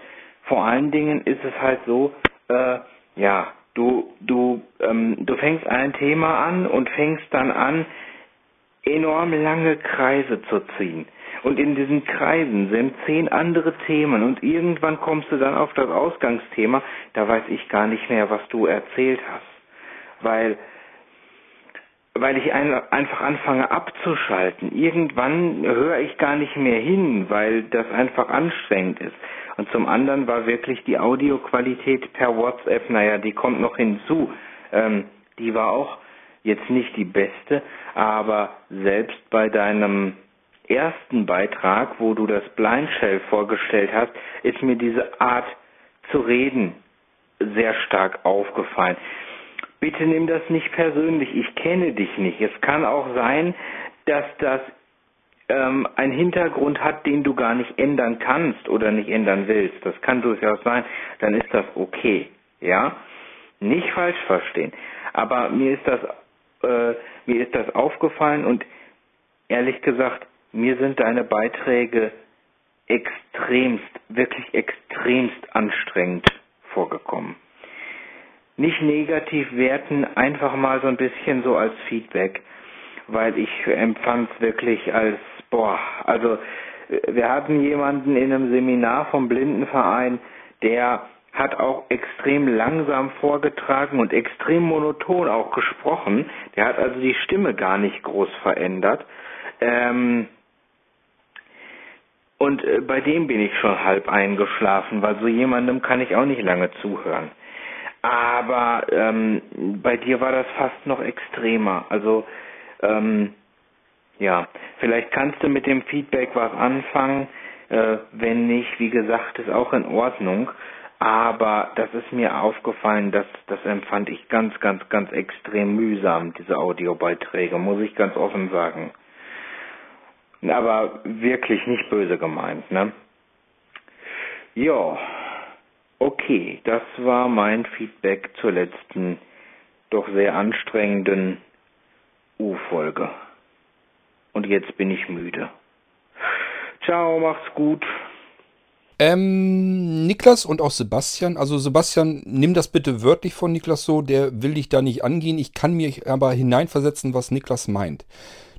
vor allen Dingen ist es halt so, äh, ja, du du ähm, du fängst ein Thema an und fängst dann an enorm lange Kreise zu ziehen. Und in diesen Kreisen sind zehn andere Themen und irgendwann kommst du dann auf das Ausgangsthema, da weiß ich gar nicht mehr, was du erzählt hast. Weil, weil ich ein, einfach anfange abzuschalten. Irgendwann höre ich gar nicht mehr hin, weil das einfach anstrengend ist. Und zum anderen war wirklich die Audioqualität per WhatsApp, naja, die kommt noch hinzu. Ähm, die war auch jetzt nicht die beste, aber selbst bei deinem ersten Beitrag, wo du das Blind Shell vorgestellt hast, ist mir diese Art zu reden sehr stark aufgefallen. Bitte nimm das nicht persönlich, ich kenne dich nicht. Es kann auch sein, dass das ähm, einen Hintergrund hat, den du gar nicht ändern kannst oder nicht ändern willst. Das kann durchaus sein, dann ist das okay. Ja? Nicht falsch verstehen. Aber mir ist das, äh, mir ist das aufgefallen und ehrlich gesagt, mir sind deine Beiträge extremst, wirklich extremst anstrengend vorgekommen. Nicht negativ werten, einfach mal so ein bisschen so als Feedback, weil ich empfand es wirklich als, boah, also wir hatten jemanden in einem Seminar vom Blindenverein, der hat auch extrem langsam vorgetragen und extrem monoton auch gesprochen. Der hat also die Stimme gar nicht groß verändert. Ähm, und äh, bei dem bin ich schon halb eingeschlafen, weil so jemandem kann ich auch nicht lange zuhören. Aber ähm, bei dir war das fast noch extremer. Also ähm, ja, vielleicht kannst du mit dem Feedback was anfangen. Äh, wenn nicht, wie gesagt, ist auch in Ordnung. Aber das ist mir aufgefallen, dass das empfand ich ganz, ganz, ganz extrem mühsam, diese Audiobeiträge, muss ich ganz offen sagen. Aber wirklich nicht böse gemeint, ne? Ja, okay, das war mein Feedback zur letzten, doch sehr anstrengenden U-Folge. Und jetzt bin ich müde. Ciao, macht's gut. Ähm, Niklas und auch Sebastian. Also Sebastian, nimm das bitte wörtlich von Niklas so, der will dich da nicht angehen. Ich kann mir aber hineinversetzen, was Niklas meint.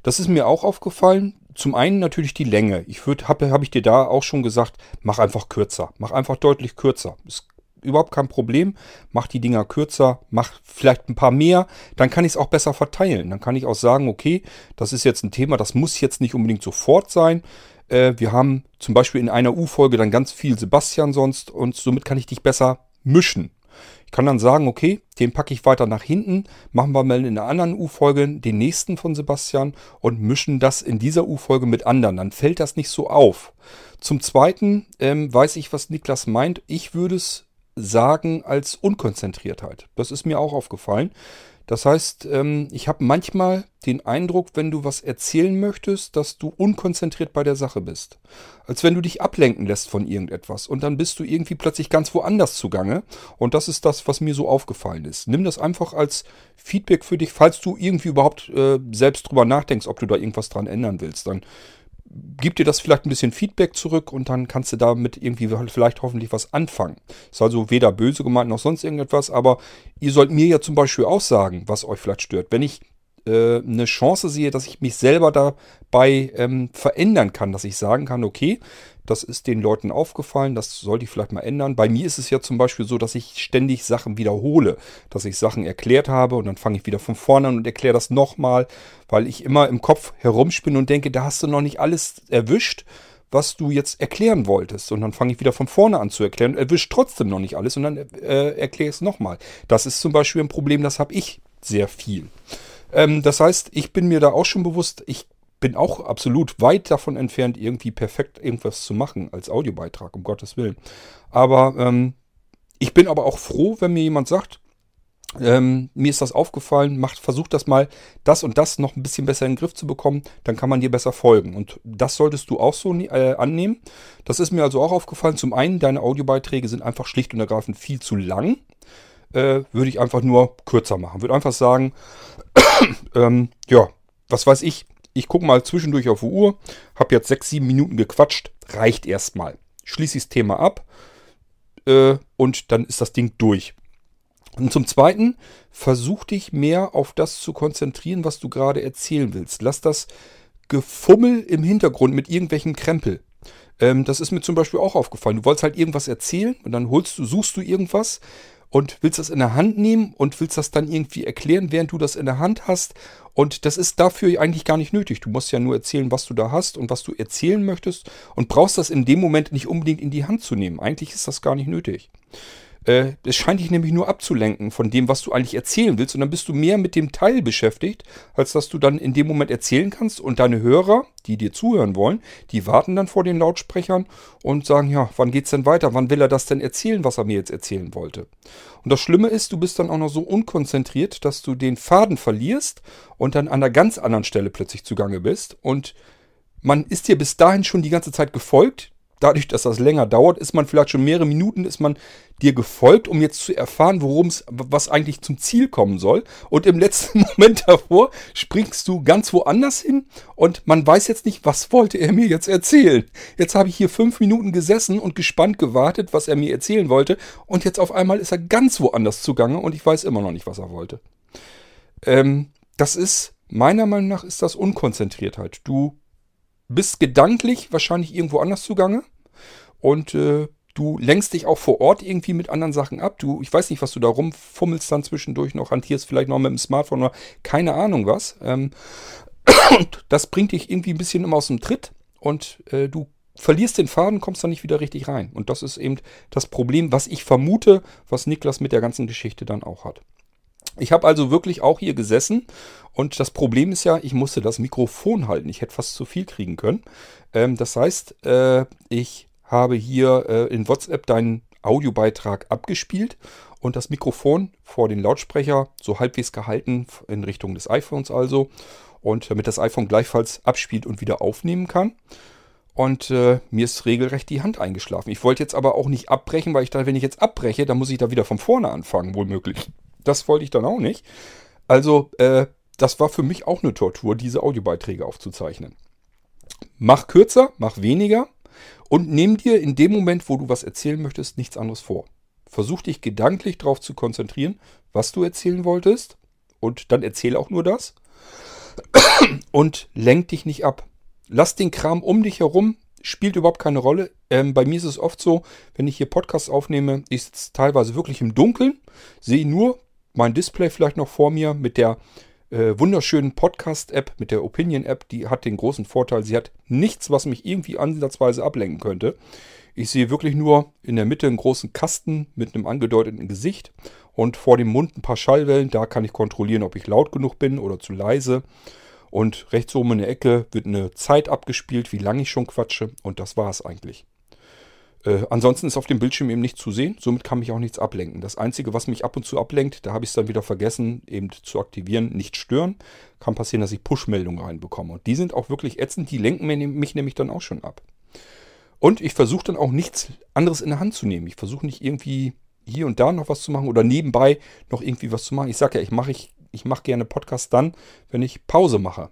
Das ist mir auch aufgefallen zum einen natürlich die Länge. Ich habe hab ich dir da auch schon gesagt, mach einfach kürzer. Mach einfach deutlich kürzer. Ist überhaupt kein Problem. Mach die Dinger kürzer, mach vielleicht ein paar mehr, dann kann ich es auch besser verteilen. Dann kann ich auch sagen, okay, das ist jetzt ein Thema, das muss jetzt nicht unbedingt sofort sein. Äh, wir haben zum Beispiel in einer U-Folge dann ganz viel Sebastian sonst und somit kann ich dich besser mischen. Ich kann dann sagen, okay, den packe ich weiter nach hinten, machen wir mal in einer anderen U-Folge den nächsten von Sebastian und mischen das in dieser U-Folge mit anderen. Dann fällt das nicht so auf. Zum Zweiten ähm, weiß ich, was Niklas meint. Ich würde es sagen als Unkonzentriertheit. Das ist mir auch aufgefallen. Das heißt, ähm, ich habe manchmal den Eindruck, wenn du was erzählen möchtest, dass du unkonzentriert bei der Sache bist. Als wenn du dich ablenken lässt von irgendetwas und dann bist du irgendwie plötzlich ganz woanders zugange. Und das ist das, was mir so aufgefallen ist. Nimm das einfach als Feedback für dich, falls du irgendwie überhaupt äh, selbst drüber nachdenkst, ob du da irgendwas dran ändern willst. Dann gib dir das vielleicht ein bisschen Feedback zurück und dann kannst du damit irgendwie vielleicht hoffentlich was anfangen. Ist also weder böse gemeint noch sonst irgendetwas, aber ihr sollt mir ja zum Beispiel auch sagen, was euch vielleicht stört. Wenn ich äh, eine Chance sehe, dass ich mich selber dabei ähm, verändern kann, dass ich sagen kann, okay, das ist den Leuten aufgefallen, das sollte ich vielleicht mal ändern. Bei mir ist es ja zum Beispiel so, dass ich ständig Sachen wiederhole, dass ich Sachen erklärt habe und dann fange ich wieder von vorne an und erkläre das nochmal, weil ich immer im Kopf herumspinne und denke, da hast du noch nicht alles erwischt was du jetzt erklären wolltest. Und dann fange ich wieder von vorne an zu erklären und erwische trotzdem noch nicht alles und dann äh, erkläre ich es nochmal. Das ist zum Beispiel ein Problem, das habe ich sehr viel. Ähm, das heißt, ich bin mir da auch schon bewusst, ich bin auch absolut weit davon entfernt, irgendwie perfekt irgendwas zu machen als Audiobeitrag, um Gottes Willen. Aber ähm, ich bin aber auch froh, wenn mir jemand sagt, ähm, mir ist das aufgefallen, macht, versucht das mal, das und das noch ein bisschen besser in den Griff zu bekommen, dann kann man dir besser folgen. Und das solltest du auch so äh, annehmen. Das ist mir also auch aufgefallen. Zum einen, deine Audiobeiträge sind einfach schlicht und ergreifend viel zu lang. Äh, würde ich einfach nur kürzer machen. Würde einfach sagen, (coughs) ähm, ja, was weiß ich, ich gucke mal zwischendurch auf die Uhr, habe jetzt sechs, sieben Minuten gequatscht, reicht erstmal. Schließe ich das Thema ab äh, und dann ist das Ding durch. Und zum Zweiten, versuch dich mehr auf das zu konzentrieren, was du gerade erzählen willst. Lass das Gefummel im Hintergrund mit irgendwelchen Krempel. Ähm, das ist mir zum Beispiel auch aufgefallen. Du wolltest halt irgendwas erzählen und dann holst du, suchst du irgendwas und willst das in der Hand nehmen und willst das dann irgendwie erklären, während du das in der Hand hast. Und das ist dafür eigentlich gar nicht nötig. Du musst ja nur erzählen, was du da hast und was du erzählen möchtest und brauchst das in dem Moment nicht unbedingt in die Hand zu nehmen. Eigentlich ist das gar nicht nötig. Äh, es scheint dich nämlich nur abzulenken von dem, was du eigentlich erzählen willst. Und dann bist du mehr mit dem Teil beschäftigt, als dass du dann in dem Moment erzählen kannst. Und deine Hörer, die dir zuhören wollen, die warten dann vor den Lautsprechern und sagen, ja, wann geht's denn weiter? Wann will er das denn erzählen, was er mir jetzt erzählen wollte? Und das Schlimme ist, du bist dann auch noch so unkonzentriert, dass du den Faden verlierst und dann an einer ganz anderen Stelle plötzlich zugange bist. Und man ist dir bis dahin schon die ganze Zeit gefolgt dadurch, dass das länger dauert, ist man vielleicht schon mehrere Minuten, ist man dir gefolgt, um jetzt zu erfahren, worum es, was eigentlich zum Ziel kommen soll. Und im letzten (laughs) Moment davor springst du ganz woanders hin und man weiß jetzt nicht, was wollte er mir jetzt erzählen. Jetzt habe ich hier fünf Minuten gesessen und gespannt gewartet, was er mir erzählen wollte. Und jetzt auf einmal ist er ganz woanders zugange und ich weiß immer noch nicht, was er wollte. Ähm, das ist, meiner Meinung nach, ist das Unkonzentriertheit. Du bist gedanklich wahrscheinlich irgendwo anders zugange und äh, du lenkst dich auch vor Ort irgendwie mit anderen Sachen ab. Du, ich weiß nicht, was du da rumfummelst dann zwischendurch noch, hantierst vielleicht noch mit dem Smartphone oder keine Ahnung was. Ähm, das bringt dich irgendwie ein bisschen immer aus dem Tritt und äh, du verlierst den Faden, kommst dann nicht wieder richtig rein. Und das ist eben das Problem, was ich vermute, was Niklas mit der ganzen Geschichte dann auch hat. Ich habe also wirklich auch hier gesessen und das Problem ist ja, ich musste das Mikrofon halten. Ich hätte fast zu viel kriegen können. Ähm, das heißt, äh, ich habe hier äh, in WhatsApp deinen Audiobeitrag abgespielt und das Mikrofon vor den Lautsprecher so halbwegs gehalten in Richtung des iPhones also und damit das iPhone gleichfalls abspielt und wieder aufnehmen kann. Und äh, mir ist regelrecht die Hand eingeschlafen. Ich wollte jetzt aber auch nicht abbrechen, weil ich dachte, wenn ich jetzt abbreche, dann muss ich da wieder von vorne anfangen, wohl. Das wollte ich dann auch nicht. Also, äh, das war für mich auch eine Tortur, diese Audiobeiträge aufzuzeichnen. Mach kürzer, mach weniger und nimm dir in dem Moment, wo du was erzählen möchtest, nichts anderes vor. Versuch dich gedanklich darauf zu konzentrieren, was du erzählen wolltest und dann erzähle auch nur das (coughs) und lenk dich nicht ab. Lass den Kram um dich herum, spielt überhaupt keine Rolle. Ähm, bei mir ist es oft so, wenn ich hier Podcasts aufnehme, ich sitze teilweise wirklich im Dunkeln, sehe nur mein Display vielleicht noch vor mir mit der äh, wunderschönen Podcast-App, mit der Opinion-App. Die hat den großen Vorteil, sie hat nichts, was mich irgendwie ansatzweise ablenken könnte. Ich sehe wirklich nur in der Mitte einen großen Kasten mit einem angedeuteten Gesicht und vor dem Mund ein paar Schallwellen. Da kann ich kontrollieren, ob ich laut genug bin oder zu leise. Und rechts oben in der Ecke wird eine Zeit abgespielt, wie lange ich schon quatsche. Und das war es eigentlich. Äh, ansonsten ist auf dem Bildschirm eben nichts zu sehen, somit kann mich auch nichts ablenken. Das Einzige, was mich ab und zu ablenkt, da habe ich es dann wieder vergessen, eben zu aktivieren, nicht stören. Kann passieren, dass ich Push-Meldungen reinbekomme. Und die sind auch wirklich ätzend, die lenken mich nämlich dann auch schon ab. Und ich versuche dann auch nichts anderes in der Hand zu nehmen. Ich versuche nicht irgendwie hier und da noch was zu machen oder nebenbei noch irgendwie was zu machen. Ich sage ja, ich mache ich, ich mach gerne Podcast dann, wenn ich Pause mache.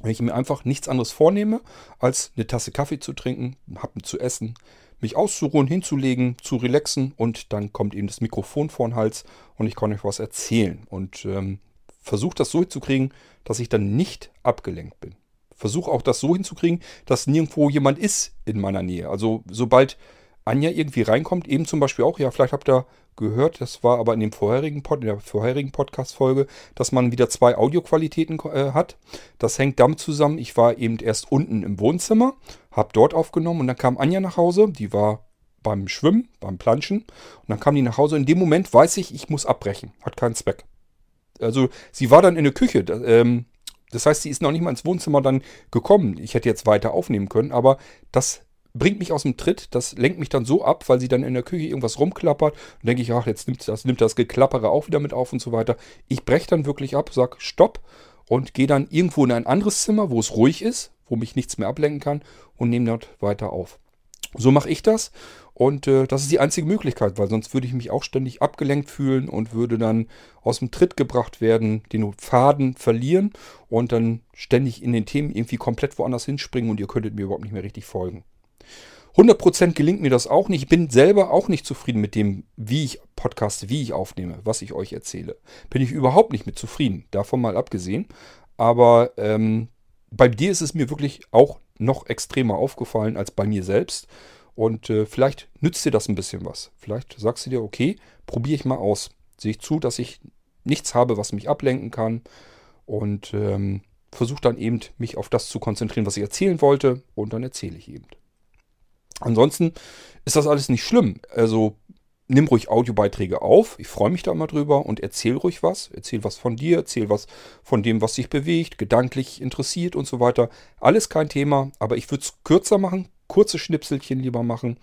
Wenn ich mir einfach nichts anderes vornehme, als eine Tasse Kaffee zu trinken, einen Happen zu essen, mich auszuruhen, hinzulegen, zu relaxen und dann kommt eben das Mikrofon vor den Hals und ich kann euch was erzählen. Und ähm, versuche das so hinzukriegen, dass ich dann nicht abgelenkt bin. Versuche auch das so hinzukriegen, dass nirgendwo jemand ist in meiner Nähe. Also sobald Anja irgendwie reinkommt, eben zum Beispiel auch, ja, vielleicht habt ihr gehört, das war aber in dem vorherigen Pod, in der vorherigen Podcast-Folge, dass man wieder zwei Audioqualitäten äh, hat. Das hängt damit zusammen, ich war eben erst unten im Wohnzimmer, habe dort aufgenommen und dann kam Anja nach Hause, die war beim Schwimmen, beim Planschen und dann kam die nach Hause. In dem Moment weiß ich, ich muss abbrechen, hat keinen Zweck. Also sie war dann in der Küche, ähm, das heißt, sie ist noch nicht mal ins Wohnzimmer dann gekommen. Ich hätte jetzt weiter aufnehmen können, aber das bringt mich aus dem Tritt. Das lenkt mich dann so ab, weil sie dann in der Küche irgendwas rumklappert. Und denke ich, ach, jetzt nimmt das, nimmt das Geklappere auch wieder mit auf und so weiter. Ich breche dann wirklich ab, sag Stopp und gehe dann irgendwo in ein anderes Zimmer, wo es ruhig ist, wo mich nichts mehr ablenken kann und nehme dort weiter auf. So mache ich das und äh, das ist die einzige Möglichkeit, weil sonst würde ich mich auch ständig abgelenkt fühlen und würde dann aus dem Tritt gebracht werden, den Faden verlieren und dann ständig in den Themen irgendwie komplett woanders hinspringen und ihr könntet mir überhaupt nicht mehr richtig folgen. 100% gelingt mir das auch nicht. Ich bin selber auch nicht zufrieden mit dem, wie ich podcaste, wie ich aufnehme, was ich euch erzähle. Bin ich überhaupt nicht mit zufrieden, davon mal abgesehen. Aber ähm, bei dir ist es mir wirklich auch noch extremer aufgefallen als bei mir selbst. Und äh, vielleicht nützt dir das ein bisschen was. Vielleicht sagst du dir, okay, probiere ich mal aus. Sehe ich zu, dass ich nichts habe, was mich ablenken kann. Und ähm, versuche dann eben, mich auf das zu konzentrieren, was ich erzählen wollte. Und dann erzähle ich eben. Ansonsten ist das alles nicht schlimm. Also nimm ruhig Audiobeiträge auf. Ich freue mich da immer drüber und erzähl ruhig was. Erzähl was von dir, erzähl was von dem, was dich bewegt, gedanklich interessiert und so weiter. Alles kein Thema, aber ich würde es kürzer machen, kurze Schnipselchen lieber machen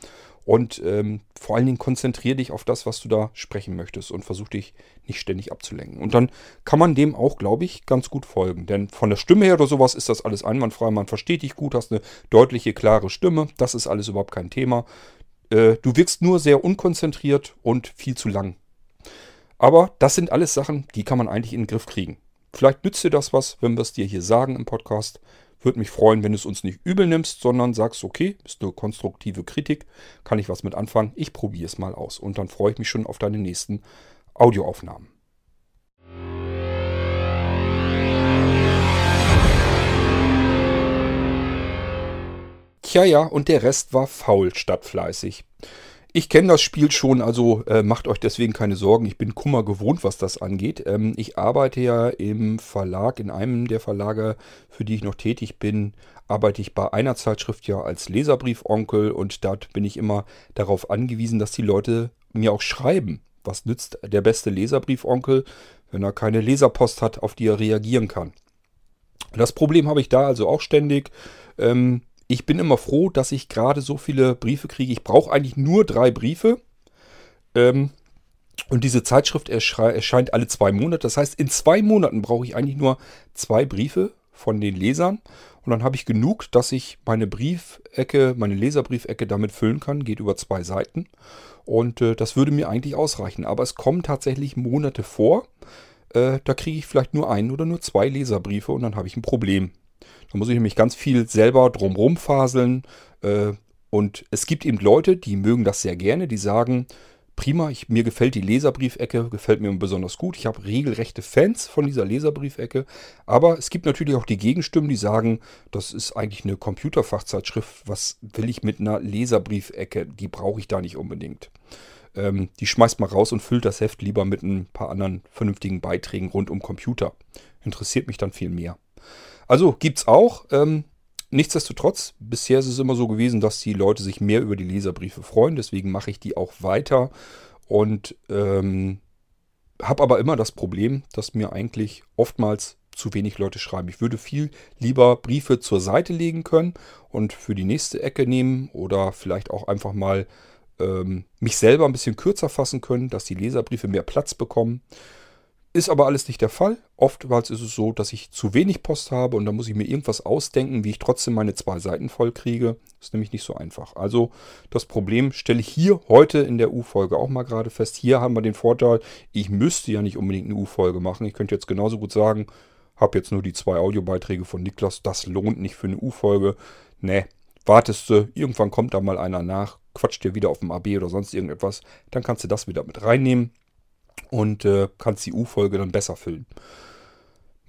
und ähm, vor allen Dingen konzentriere dich auf das, was du da sprechen möchtest und versuch dich nicht ständig abzulenken. Und dann kann man dem auch, glaube ich, ganz gut folgen. Denn von der Stimme her oder sowas ist das alles einwandfrei. Man versteht dich gut, hast eine deutliche, klare Stimme. Das ist alles überhaupt kein Thema. Äh, du wirkst nur sehr unkonzentriert und viel zu lang. Aber das sind alles Sachen, die kann man eigentlich in den Griff kriegen. Vielleicht nützt dir das was, wenn wir es dir hier sagen im Podcast. Würde mich freuen, wenn du es uns nicht übel nimmst, sondern sagst, okay, ist eine konstruktive Kritik, kann ich was mit anfangen, ich probiere es mal aus. Und dann freue ich mich schon auf deine nächsten Audioaufnahmen. Tja, ja, und der Rest war faul statt fleißig. Ich kenne das Spiel schon, also äh, macht euch deswegen keine Sorgen. Ich bin Kummer gewohnt, was das angeht. Ähm, ich arbeite ja im Verlag, in einem der Verlage, für die ich noch tätig bin, arbeite ich bei einer Zeitschrift ja als Leserbriefonkel und dort bin ich immer darauf angewiesen, dass die Leute mir auch schreiben. Was nützt der beste Leserbriefonkel, wenn er keine Leserpost hat, auf die er reagieren kann? Das Problem habe ich da also auch ständig. Ähm, ich bin immer froh, dass ich gerade so viele Briefe kriege. Ich brauche eigentlich nur drei Briefe. Ähm, und diese Zeitschrift erscheint alle zwei Monate. Das heißt, in zwei Monaten brauche ich eigentlich nur zwei Briefe von den Lesern. Und dann habe ich genug, dass ich meine Briefecke, meine Leserbriefecke damit füllen kann. Geht über zwei Seiten. Und äh, das würde mir eigentlich ausreichen. Aber es kommen tatsächlich Monate vor. Äh, da kriege ich vielleicht nur einen oder nur zwei Leserbriefe und dann habe ich ein Problem. Da muss ich nämlich ganz viel selber drumrum faseln. Äh, und es gibt eben Leute, die mögen das sehr gerne, die sagen, prima, ich, mir gefällt die Leserbriefecke, gefällt mir besonders gut. Ich habe regelrechte Fans von dieser Leserbriefecke. Aber es gibt natürlich auch die Gegenstimmen, die sagen, das ist eigentlich eine Computerfachzeitschrift. Was will ich mit einer Leserbriefecke? Die brauche ich da nicht unbedingt. Ähm, die schmeißt mal raus und füllt das Heft lieber mit ein paar anderen vernünftigen Beiträgen rund um Computer. Interessiert mich dann viel mehr. Also gibt's auch. Ähm, nichtsdestotrotz, bisher ist es immer so gewesen, dass die Leute sich mehr über die Leserbriefe freuen. Deswegen mache ich die auch weiter. Und ähm, habe aber immer das Problem, dass mir eigentlich oftmals zu wenig Leute schreiben. Ich würde viel lieber Briefe zur Seite legen können und für die nächste Ecke nehmen oder vielleicht auch einfach mal ähm, mich selber ein bisschen kürzer fassen können, dass die Leserbriefe mehr Platz bekommen. Ist aber alles nicht der Fall. Oftmals ist es so, dass ich zu wenig Post habe und da muss ich mir irgendwas ausdenken, wie ich trotzdem meine zwei Seiten voll kriege. Ist nämlich nicht so einfach. Also das Problem stelle ich hier heute in der U-Folge auch mal gerade fest. Hier haben wir den Vorteil, ich müsste ja nicht unbedingt eine U-Folge machen. Ich könnte jetzt genauso gut sagen, habe jetzt nur die zwei Audiobeiträge von Niklas. Das lohnt nicht für eine U-Folge. Ne, wartest du, irgendwann kommt da mal einer nach, quatscht dir wieder auf dem AB oder sonst irgendetwas. Dann kannst du das wieder mit reinnehmen und äh, kannst die U-Folge dann besser füllen.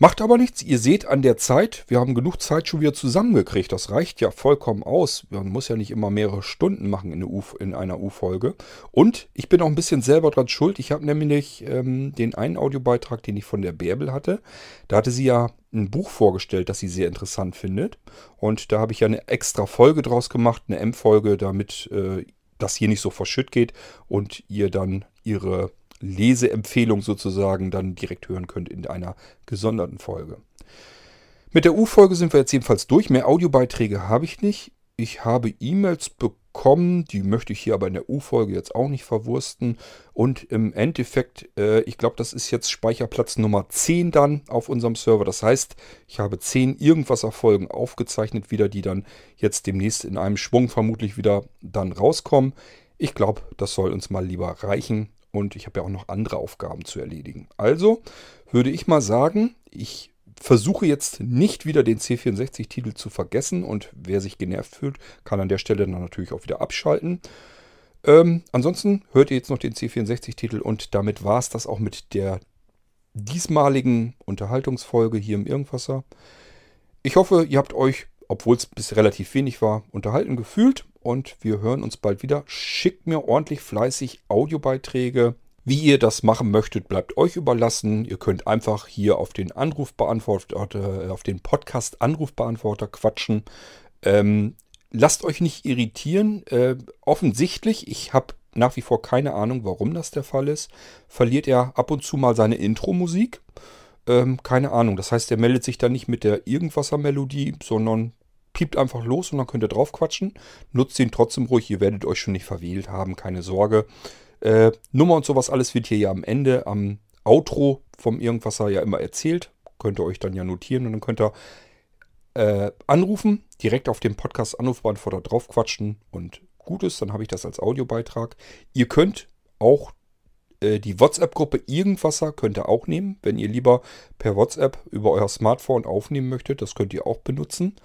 Macht aber nichts. Ihr seht an der Zeit, wir haben genug Zeit schon wieder zusammengekriegt. Das reicht ja vollkommen aus. Man muss ja nicht immer mehrere Stunden machen in, in einer U-Folge. Und ich bin auch ein bisschen selber dran schuld. Ich habe nämlich ähm, den einen Audiobeitrag, den ich von der Bärbel hatte. Da hatte sie ja ein Buch vorgestellt, das sie sehr interessant findet. Und da habe ich ja eine extra Folge draus gemacht, eine M-Folge, damit äh, das hier nicht so verschütt geht und ihr dann ihre Leseempfehlung sozusagen dann direkt hören könnt in einer gesonderten Folge. Mit der U-Folge sind wir jetzt jedenfalls durch. Mehr Audiobeiträge habe ich nicht. Ich habe E-Mails bekommen, die möchte ich hier aber in der U-Folge jetzt auch nicht verwursten. Und im Endeffekt, äh, ich glaube, das ist jetzt Speicherplatz Nummer 10 dann auf unserem Server. Das heißt, ich habe 10 irgendwas Folgen aufgezeichnet wieder, die dann jetzt demnächst in einem Schwung vermutlich wieder dann rauskommen. Ich glaube, das soll uns mal lieber reichen und ich habe ja auch noch andere Aufgaben zu erledigen. Also würde ich mal sagen, ich versuche jetzt nicht wieder den C64-Titel zu vergessen und wer sich genervt fühlt, kann an der Stelle dann natürlich auch wieder abschalten. Ähm, ansonsten hört ihr jetzt noch den C64-Titel und damit war es das auch mit der diesmaligen Unterhaltungsfolge hier im Irgendwasser. Ich hoffe, ihr habt euch, obwohl es bis relativ wenig war, unterhalten gefühlt und wir hören uns bald wieder. Schickt mir ordentlich fleißig Audiobeiträge. Wie ihr das machen möchtet, bleibt euch überlassen. Ihr könnt einfach hier auf den Anrufbeantworter, äh, auf den Podcast-Anrufbeantworter quatschen. Ähm, lasst euch nicht irritieren. Äh, offensichtlich, ich habe nach wie vor keine Ahnung, warum das der Fall ist, verliert er ab und zu mal seine Intro-Musik. Ähm, keine Ahnung. Das heißt, er meldet sich dann nicht mit der Irgendwasser-Melodie, sondern piept einfach los und dann könnt ihr drauf quatschen. Nutzt ihn trotzdem ruhig, ihr werdet euch schon nicht verwählt haben, keine Sorge. Äh, Nummer und sowas alles wird hier ja am Ende, am Outro vom Irgendwasser ja immer erzählt. Könnt ihr euch dann ja notieren und dann könnt ihr äh, anrufen, direkt auf dem Podcast Anrufbeantworter drauf quatschen und gut ist, dann habe ich das als Audiobeitrag. Ihr könnt auch äh, die WhatsApp-Gruppe Irgendwasser könnt ihr auch nehmen, wenn ihr lieber per WhatsApp über euer Smartphone aufnehmen möchtet. Das könnt ihr auch benutzen.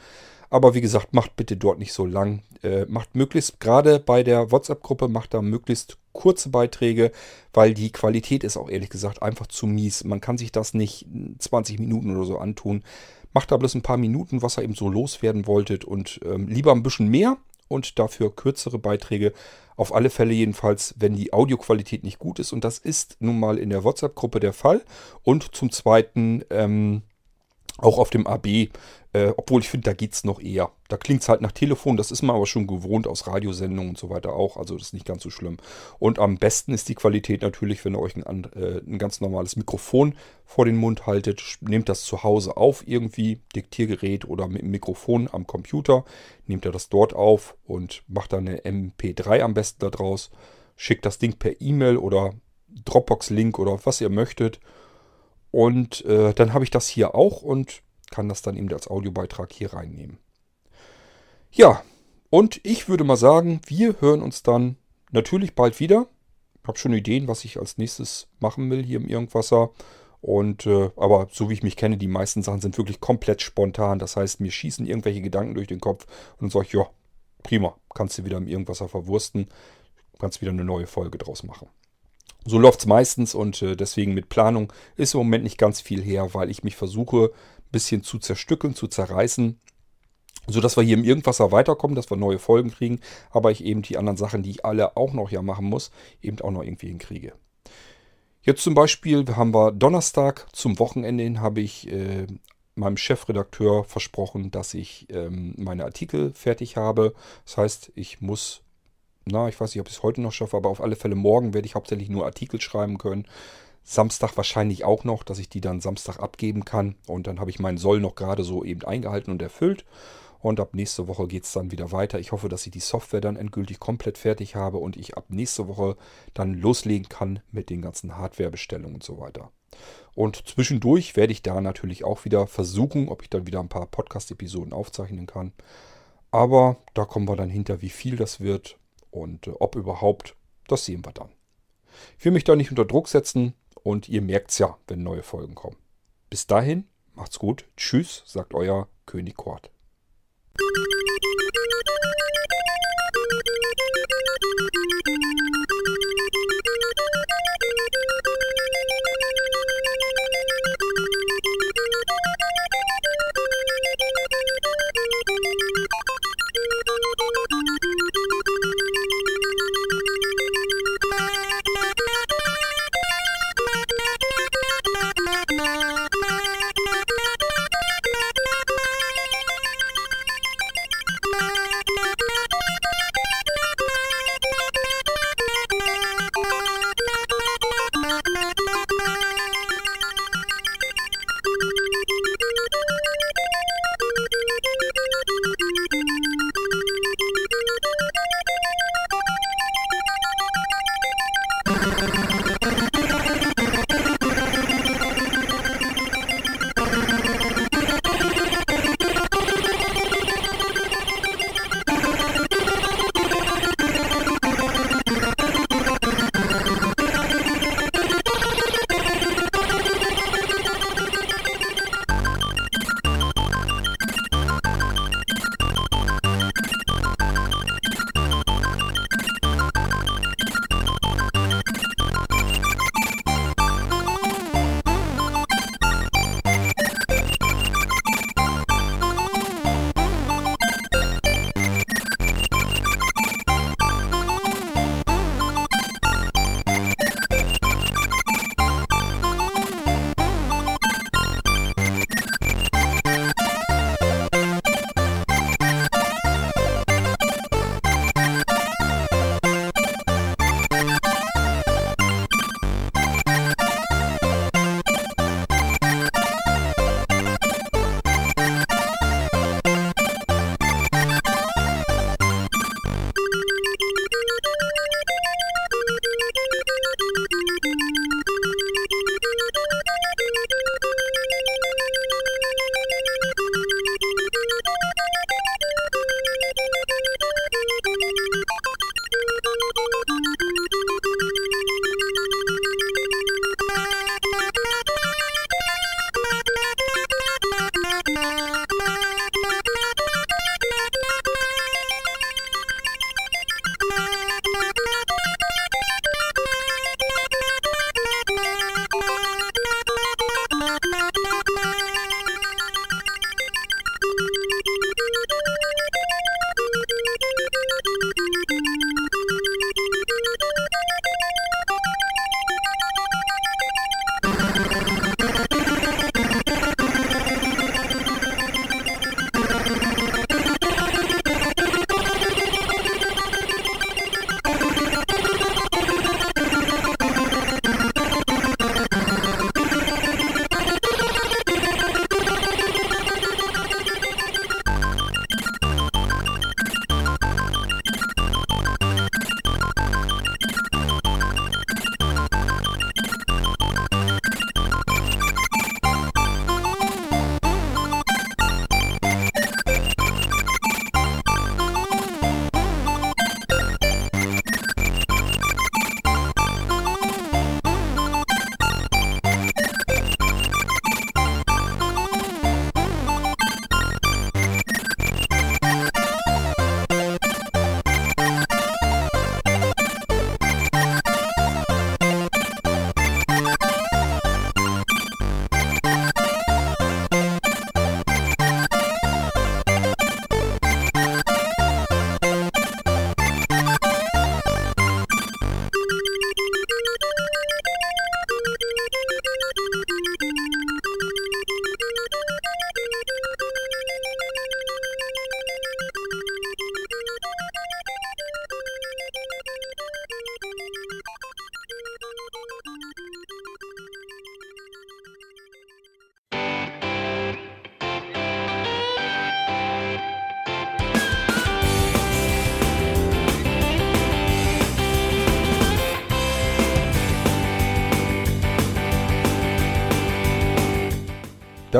Aber wie gesagt, macht bitte dort nicht so lang. Äh, macht möglichst, gerade bei der WhatsApp-Gruppe, macht da möglichst kurze Beiträge, weil die Qualität ist auch ehrlich gesagt einfach zu mies. Man kann sich das nicht 20 Minuten oder so antun. Macht da bloß ein paar Minuten, was ihr eben so loswerden wolltet und ähm, lieber ein bisschen mehr und dafür kürzere Beiträge. Auf alle Fälle jedenfalls, wenn die Audioqualität nicht gut ist. Und das ist nun mal in der WhatsApp-Gruppe der Fall. Und zum Zweiten, ähm, auch auf dem AB, äh, obwohl ich finde, da geht es noch eher. Da klingt es halt nach Telefon, das ist man aber schon gewohnt aus Radiosendungen und so weiter auch, also das ist nicht ganz so schlimm. Und am besten ist die Qualität natürlich, wenn ihr euch ein, äh, ein ganz normales Mikrofon vor den Mund haltet, nehmt das zu Hause auf irgendwie, Diktiergerät oder mit dem Mikrofon am Computer, nehmt ihr das dort auf und macht dann eine MP3 am besten daraus, schickt das Ding per E-Mail oder Dropbox-Link oder was ihr möchtet und äh, dann habe ich das hier auch und kann das dann eben als Audiobeitrag hier reinnehmen. Ja, und ich würde mal sagen, wir hören uns dann natürlich bald wieder. Ich habe schon Ideen, was ich als nächstes machen will hier im Irgendwasser. Und äh, aber so wie ich mich kenne, die meisten Sachen sind wirklich komplett spontan. Das heißt, mir schießen irgendwelche Gedanken durch den Kopf und dann sage ich, ja, prima, kannst du wieder im Irgendwasser verwursten, kannst wieder eine neue Folge draus machen. So läuft es meistens und äh, deswegen mit Planung ist im Moment nicht ganz viel her, weil ich mich versuche, ein bisschen zu zerstückeln, zu zerreißen, sodass wir hier im Irgendwasser weiterkommen, dass wir neue Folgen kriegen, aber ich eben die anderen Sachen, die ich alle auch noch ja machen muss, eben auch noch irgendwie hinkriege. Jetzt zum Beispiel haben wir Donnerstag zum Wochenende hin, habe ich äh, meinem Chefredakteur versprochen, dass ich ähm, meine Artikel fertig habe. Das heißt, ich muss na, ich weiß nicht, ob ich es heute noch schaffe, aber auf alle Fälle morgen werde ich hauptsächlich nur Artikel schreiben können. Samstag wahrscheinlich auch noch, dass ich die dann Samstag abgeben kann. Und dann habe ich meinen Soll noch gerade so eben eingehalten und erfüllt. Und ab nächste Woche geht es dann wieder weiter. Ich hoffe, dass ich die Software dann endgültig komplett fertig habe und ich ab nächste Woche dann loslegen kann mit den ganzen Hardwarebestellungen und so weiter. Und zwischendurch werde ich da natürlich auch wieder versuchen, ob ich dann wieder ein paar Podcast-Episoden aufzeichnen kann. Aber da kommen wir dann hinter, wie viel das wird und äh, ob überhaupt, das sehen wir dann. Ich will mich da nicht unter Druck setzen und ihr merkt's ja, wenn neue Folgen kommen. Bis dahin, macht's gut. Tschüss, sagt euer König Kort. Thank.